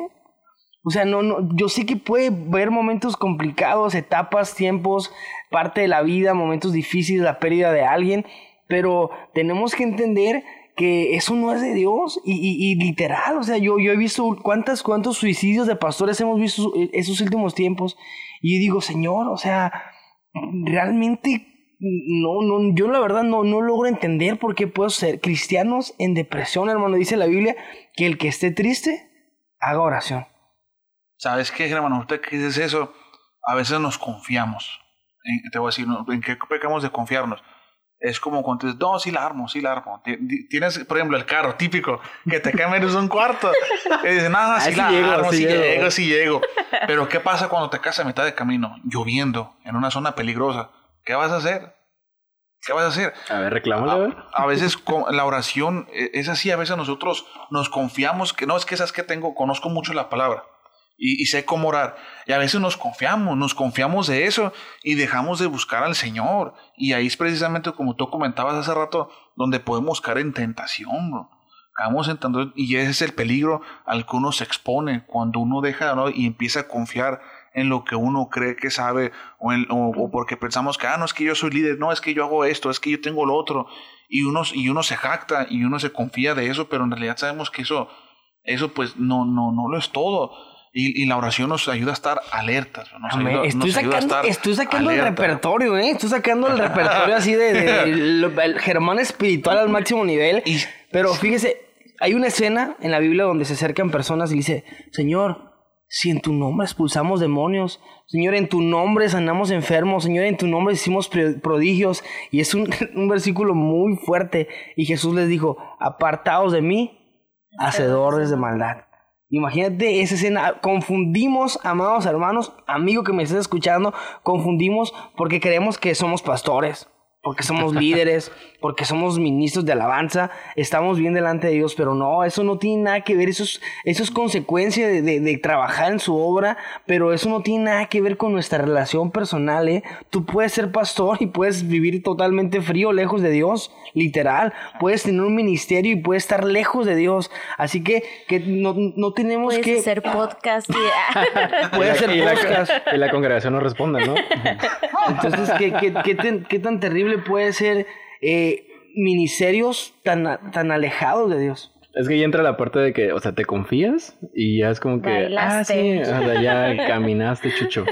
[SPEAKER 7] O sea, no, no, yo sé que puede haber momentos complicados, etapas, tiempos, parte de la vida, momentos difíciles, la pérdida de alguien, pero tenemos que entender que eso no es de Dios y, y- y literal, o sea, yo, yo he visto cuántas, cuántos suicidios de pastores hemos visto esos últimos tiempos y digo, Señor, o sea, realmente no, no, yo la verdad no, no logro entender por qué puedo ser cristianos en depresión, hermano. Dice la Biblia que el que esté triste, haga oración.
[SPEAKER 8] ¿Sabes qué, hermano? Usted que dices eso, a veces nos confiamos. En- te voy a decir. ¿en qué pecamos de confiarnos? Es como cuando dices, no, sí la armo, sí la armo. Ti- ti- Tienes, por ejemplo, el carro típico, que te cae menos de un cuarto. Y dices, no, sí
[SPEAKER 5] sí
[SPEAKER 8] la
[SPEAKER 5] llego,
[SPEAKER 8] armo,
[SPEAKER 5] sí
[SPEAKER 8] sí
[SPEAKER 5] llego".
[SPEAKER 8] llego, sí llego. Pero ¿qué pasa cuando te casas a mitad de camino, lloviendo, en una zona peligrosa? ¿Qué vas a hacer? ¿Qué vas a hacer?
[SPEAKER 5] A ver, reclámale, a ver.
[SPEAKER 8] A veces con la oración eh, es así, a veces nosotros nos confiamos que no, es que sabes que tengo, conozco mucho la palabra y, sé cómo orar. Y a veces nos confiamos, nos confiamos de eso y dejamos de buscar al Señor. Y ahí es precisamente como tú comentabas hace rato, donde podemos caer en tentación, bro. Caemos en tentación y ese es el peligro al que uno se expone cuando uno deja y empieza a confiar en lo que uno cree que sabe o, en- o porque pensamos que, ah, no, es que yo soy líder, no, es que yo hago esto, es que yo tengo lo otro. Y uno, y uno se jacta y uno se confía de eso, pero en realidad sabemos que eso, eso pues no, no, no lo es todo. Y, y la oración nos ayuda a estar alertas. Nos
[SPEAKER 7] Amén.
[SPEAKER 8] ayuda,
[SPEAKER 7] estoy,
[SPEAKER 8] nos ayuda a
[SPEAKER 7] sacando,
[SPEAKER 8] estar
[SPEAKER 7] estoy sacando el
[SPEAKER 8] alerta.
[SPEAKER 7] repertorio, ¿eh? Estoy sacando el repertorio así de, de- de- lo- el Germán espiritual al máximo nivel.
[SPEAKER 8] Y-
[SPEAKER 7] Pero fíjese, hay una escena en la Biblia donde se acercan personas y dice, Señor, si en tu nombre expulsamos demonios, Señor, en tu nombre sanamos enfermos, Señor, en tu nombre hicimos pro- prodigios. Y es un, un versículo muy fuerte. Y Jesús les dijo, apartaos de mí, hacedores de maldad. Imagínate esa escena. Confundimos, amados hermanos, amigo que me estés escuchando, confundimos porque creemos que somos pastores, porque somos líderes, porque somos ministros de alabanza, estamos bien delante de Dios, pero no, eso no tiene nada que ver, eso es, eso es consecuencia de, de- de trabajar en su obra, pero eso no tiene nada que ver con nuestra relación personal, ¿eh? Tú puedes ser pastor y puedes vivir totalmente frío, lejos de Dios, literal, puedes tener un ministerio y puedes estar lejos de Dios, así que, que no, no tenemos
[SPEAKER 6] Puedes
[SPEAKER 7] que...
[SPEAKER 6] hacer podcast y...
[SPEAKER 7] Puede hacer
[SPEAKER 5] y, la,
[SPEAKER 7] podcast.
[SPEAKER 5] y la congregación no responde, ¿no?
[SPEAKER 7] Entonces, ¿qué, qué, qué tan terrible puede ser eh, ministerios tan, tan alejados de Dios?
[SPEAKER 5] Es que ya entra la parte de que, o sea, te confías y ya es como que, ah, sí, o sea, ya caminaste, chucho.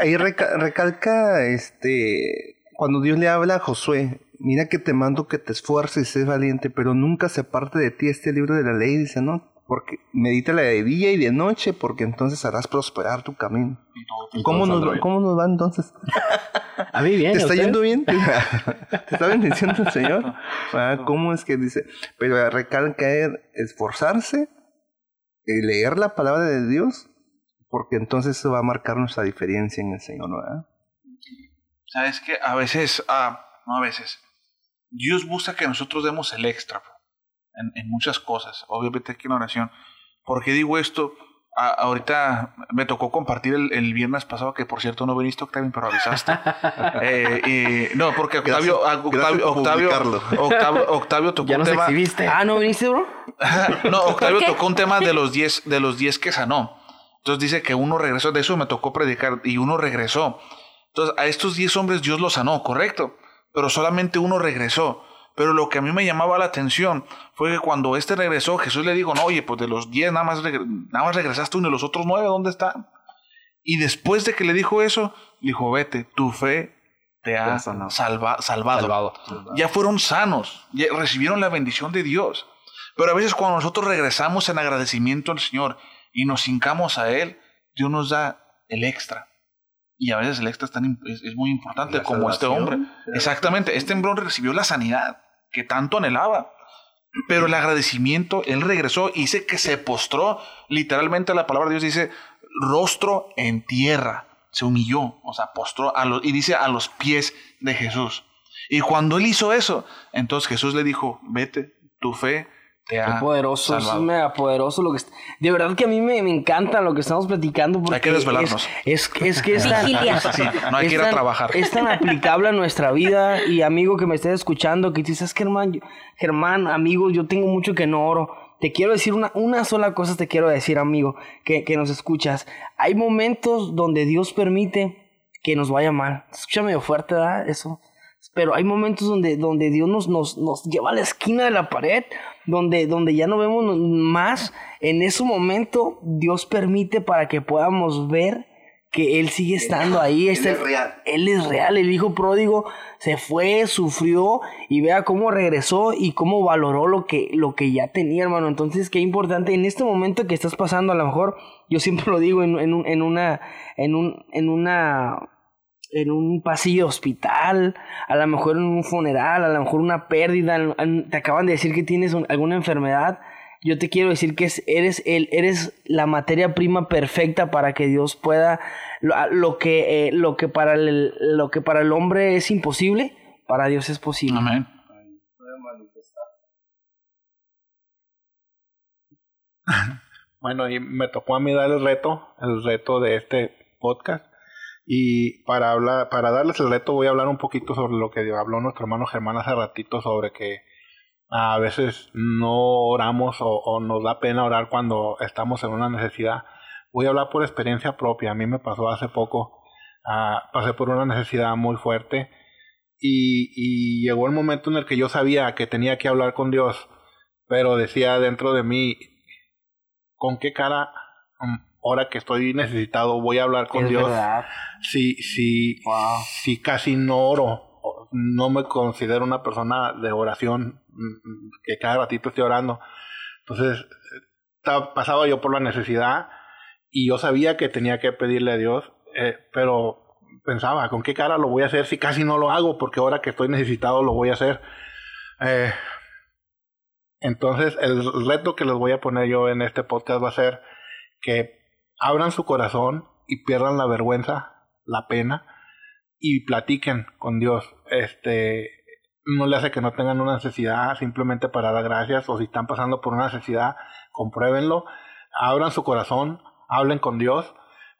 [SPEAKER 4] Ahí reca- recalca este cuando Dios le habla a Josué, mira que te mando que te esfuerces y seas valiente, pero nunca se aparte de ti este libro de la ley, dice, ¿no? Porque medítala de día y de noche, porque entonces harás prosperar tu camino.
[SPEAKER 5] Y
[SPEAKER 4] ¿Cómo nos, va-. ¿Cómo nos va entonces?
[SPEAKER 5] A mí bien.
[SPEAKER 4] ¿Te
[SPEAKER 5] ¿a
[SPEAKER 4] está yendo bien? ¿Te está bendiciendo el Señor? Ah, ¿Cómo es que dice? Pero recalca er- esforzarse, leer la palabra de Dios, porque entonces eso va a marcar nuestra diferencia en el Señor, ¿verdad?
[SPEAKER 8] ¿Sabes qué? A veces, ah, no a veces, Dios busca que nosotros demos el extra en, en muchas cosas, obviamente aquí en oración. ¿Por qué digo esto? a- ahorita me tocó compartir el, el viernes pasado, que por cierto no viniste, Octavio, pero avisaste. Eh, y- no, porque Octavio,
[SPEAKER 4] Gracias-
[SPEAKER 8] ah, Octavio, Octavio. Octavio, Octavio tocó
[SPEAKER 5] Ya
[SPEAKER 8] un tema.
[SPEAKER 5] exhibiste.
[SPEAKER 7] Ah, ¿no viniste, bro?
[SPEAKER 8] no, Octavio tocó un tema de los 10 de los 10 que sanó. Entonces dice que uno regresó, de eso me tocó predicar y uno regresó. Entonces a estos 10 hombres Dios los sanó, correcto, pero solamente uno regresó. Pero lo que a mí me llamaba la atención fue que cuando este regresó, Jesús le dijo, no, oye, pues de los 10 nada más, nada más regresaste uno y los otros 9, ¿dónde están? Y después de que le dijo eso, le dijo, vete, tu fe te ha salva- salvado.
[SPEAKER 5] Salvado.
[SPEAKER 8] Ya fueron sanos, ya recibieron la bendición de Dios. Pero a veces cuando nosotros regresamos en agradecimiento al Señor y nos hincamos a Él, Dios nos da el extra. Y a veces el extra es, tan im- es, es muy importante
[SPEAKER 4] La
[SPEAKER 8] como este hombre. Exactamente, este hombre recibió la sanidad que tanto anhelaba. Pero el agradecimiento, él regresó y dice que se postró. Literalmente la palabra de Dios dice rostro en tierra. Se humilló, o sea, postró a los, y dice a los pies de Jesús. Y cuando él hizo eso, entonces Jesús le dijo, vete, tu fe te ha
[SPEAKER 7] poderoso, es mega poderoso lo que De verdad que a mí me, me encanta lo que estamos platicando porque
[SPEAKER 8] Hay que desvelarnos.
[SPEAKER 7] Es, es, es que es tan.
[SPEAKER 8] Sí, no hay que ir a
[SPEAKER 7] tan-
[SPEAKER 8] trabajar.
[SPEAKER 7] Es tan aplicable a nuestra vida y amigo que me estés escuchando que dices, que Germán, Germán, amigo, yo tengo mucho que no oro. Te quiero decir una, una sola cosa, te quiero decir, amigo, que, que nos escuchas. Hay momentos donde Dios permite que nos vaya mal. Escucha medio fuerte, ¿verdad? Eso. Pero hay momentos donde, donde Dios nos, nos, nos lleva a la esquina de la pared, donde, donde ya no vemos más. En ese momento Dios permite para que podamos ver que Él sigue estando ahí.
[SPEAKER 4] Él
[SPEAKER 7] Este-
[SPEAKER 4] es real.
[SPEAKER 7] Él es real. El hijo pródigo se fue, sufrió y vea cómo regresó y cómo valoró lo que, lo que ya tenía, hermano. Entonces, qué importante. En este momento que estás pasando, a lo mejor, yo siempre lo digo en, en, un- en una, en un, en una, en un pasillo de hospital, a lo mejor en un funeral, a lo mejor una pérdida, en- en- te acaban de decir que tienes un- alguna enfermedad. Yo te quiero decir que es- eres, el, eres la materia prima perfecta para que Dios pueda lo, lo que, eh, lo, que para el, lo que para el hombre es imposible, para Dios es posible.
[SPEAKER 8] Amén.
[SPEAKER 2] Bueno, y me tocó a mí dar el reto, el reto de este podcast. Y para hablar, para darles el reto voy a hablar un poquito sobre lo que habló nuestro hermano Germán hace ratito sobre que a veces no oramos o, nos da pena orar cuando estamos en una necesidad. Voy a hablar por experiencia propia. A mí me pasó hace poco, ah, pasé por una necesidad muy fuerte y, y llegó el momento en el que yo sabía que tenía que hablar con Dios, pero decía dentro de mí, ¿con qué cara, mm, ahora que estoy necesitado, voy a hablar con Dios?
[SPEAKER 7] verdad. Wow.
[SPEAKER 2] si casi no oro, no me considero una persona de oración, mm, que cada ratito estoy orando. Entonces, pasaba yo por la necesidad y yo sabía que tenía que pedirle a Dios, eh, pero pensaba, ¿con qué cara lo voy a hacer si casi no lo hago? Porque ahora que estoy necesitado lo voy a hacer. Eh, entonces, el reto que les voy a poner yo en este podcast va a ser que abran su corazón y pierdan la vergüenza, la pena y platiquen con Dios. Este no le hace que no tengan una necesidad simplemente para dar gracias o si están pasando por una necesidad, compruébenlo, abran su corazón, hablen con Dios,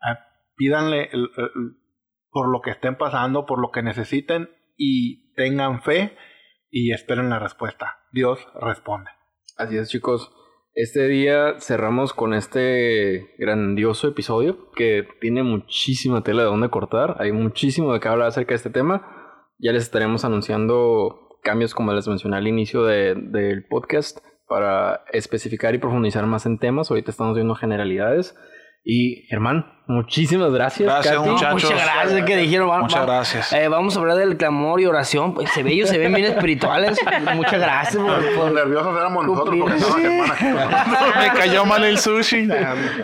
[SPEAKER 2] eh, pídanle por lo que estén pasando, por lo que necesiten y tengan fe y esperen la respuesta. Dios responde.
[SPEAKER 5] Así es, chicos. Este día cerramos con este grandioso episodio que tiene muchísima tela de dónde cortar. Hay muchísimo de qué hablar acerca de este tema. Ya les estaremos anunciando cambios como les mencioné al inicio de- del podcast para especificar y profundizar más en temas. Ahorita estamos viendo generalidades. Y Germán, muchísimas gracias.
[SPEAKER 8] Gracias,
[SPEAKER 5] Katy.
[SPEAKER 8] muchachos.
[SPEAKER 7] Muchas gracias que dijeron. va-
[SPEAKER 8] Muchas
[SPEAKER 7] va-
[SPEAKER 8] gracias.
[SPEAKER 7] eh, vamos a hablar del clamor y oración. Pues se ve, ellos se ven bien espirituales. Muchas gracias por,
[SPEAKER 2] nerviosos éramos nosotros porque.
[SPEAKER 8] Me cayó mal el sushi.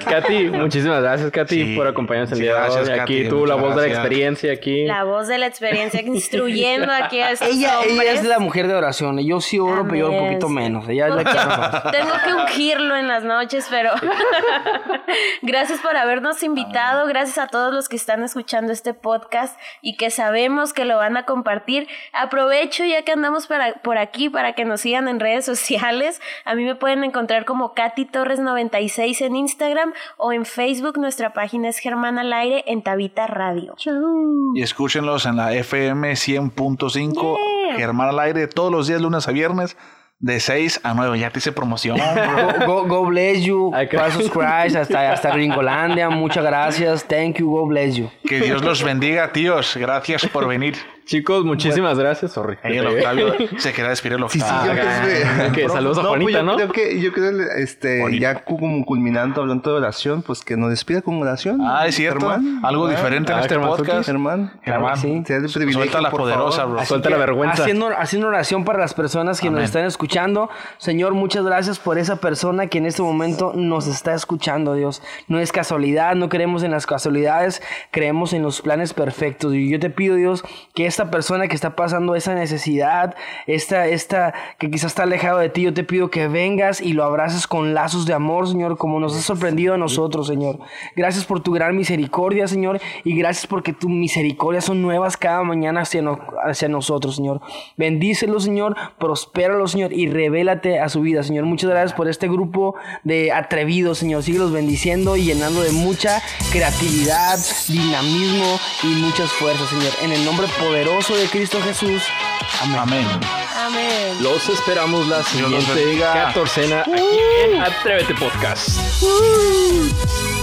[SPEAKER 5] Katy, muchísimas gracias, Katy,
[SPEAKER 8] Sí,
[SPEAKER 5] por acompañarnos el
[SPEAKER 8] sí,
[SPEAKER 5] día de
[SPEAKER 8] gracias,
[SPEAKER 5] hoy. Aquí
[SPEAKER 8] Katy,
[SPEAKER 5] tú, la voz de la experiencia aquí.
[SPEAKER 6] La voz de la experiencia instruyendo aquí a estos
[SPEAKER 7] Ella, ella
[SPEAKER 6] hombres.
[SPEAKER 7] es la mujer de oración. Yo sí oro, pero yo oro un poquito menos. Ella es la que.
[SPEAKER 6] Tengo que ungirlo en las noches, pero gracias por habernos invitado invitado, gracias a todos los que están escuchando este podcast y que sabemos que lo van a compartir. Aprovecho ya que andamos para, por aquí para que nos sigan en redes sociales. A mí me pueden encontrar como Katy Torres 96 en Instagram o en Facebook. Nuestra página es Germán al aire en Tabita Radio.
[SPEAKER 8] Y escúchenlos en la FM 100.5, Germán al aire, todos los días, lunes a viernes. De 6 a 9, ya te hice promoción. bro.
[SPEAKER 7] Go, go bless you, Jesus Christ, hasta, hasta Gringolandia. Muchas gracias. Thank you, God bless you.
[SPEAKER 8] Que Dios los bendiga, tíos. Gracias por venir.
[SPEAKER 5] Chicos, muchísimas gracias. Sorry.
[SPEAKER 8] Ahí el Octavio se quería despedir el
[SPEAKER 4] Sí, sí,
[SPEAKER 8] Octavio.
[SPEAKER 4] yo creo que-
[SPEAKER 5] Ok, saludos a
[SPEAKER 4] pues
[SPEAKER 5] Juanita,
[SPEAKER 4] yo
[SPEAKER 5] ¿no?
[SPEAKER 4] Creo que, yo creo que este, ya como culminando, hablando de oración, pues que nos despida con oración.
[SPEAKER 8] Ah, es cierto.
[SPEAKER 4] Germán.
[SPEAKER 8] Algo
[SPEAKER 4] Ah,
[SPEAKER 8] diferente en
[SPEAKER 5] ah,
[SPEAKER 8] este
[SPEAKER 5] Germán,
[SPEAKER 8] podcast.
[SPEAKER 4] Germán.
[SPEAKER 8] Germán,
[SPEAKER 7] Sí.
[SPEAKER 4] De privilegio,
[SPEAKER 8] suelta la poderosa, bro.
[SPEAKER 5] Suelta la vergüenza.
[SPEAKER 7] Haciendo, haciendo oración para las personas que
[SPEAKER 8] Amén.
[SPEAKER 7] nos están escuchando. Señor, muchas gracias por esa persona que en este momento nos está escuchando, Dios. No es casualidad, no creemos en las casualidades, creemos en los planes perfectos. Y yo te pido, Dios, que esta persona que está pasando esa necesidad, esta, esta que quizás está alejado de ti, yo te pido que vengas y lo abraces con lazos de amor, Señor, como nos has sorprendido a nosotros, Señor. Gracias por tu gran misericordia, Señor, y gracias porque tu misericordia son nuevas cada mañana hacia, no- hacia nosotros, Señor. Bendícelo, Señor, prospéralo, Señor, y revélate a su vida, Señor. Muchas gracias por este grupo de atrevidos, Señor. Síguelos bendiciendo y llenando de mucha creatividad, dinamismo y muchas fuerzas, Señor. En el nombre poderoso de Cristo Jesús. Amén.
[SPEAKER 8] Amén.
[SPEAKER 6] Amén.
[SPEAKER 5] Los esperamos la siguiente catorcena aquí en Atrévete Podcast.
[SPEAKER 6] Uh.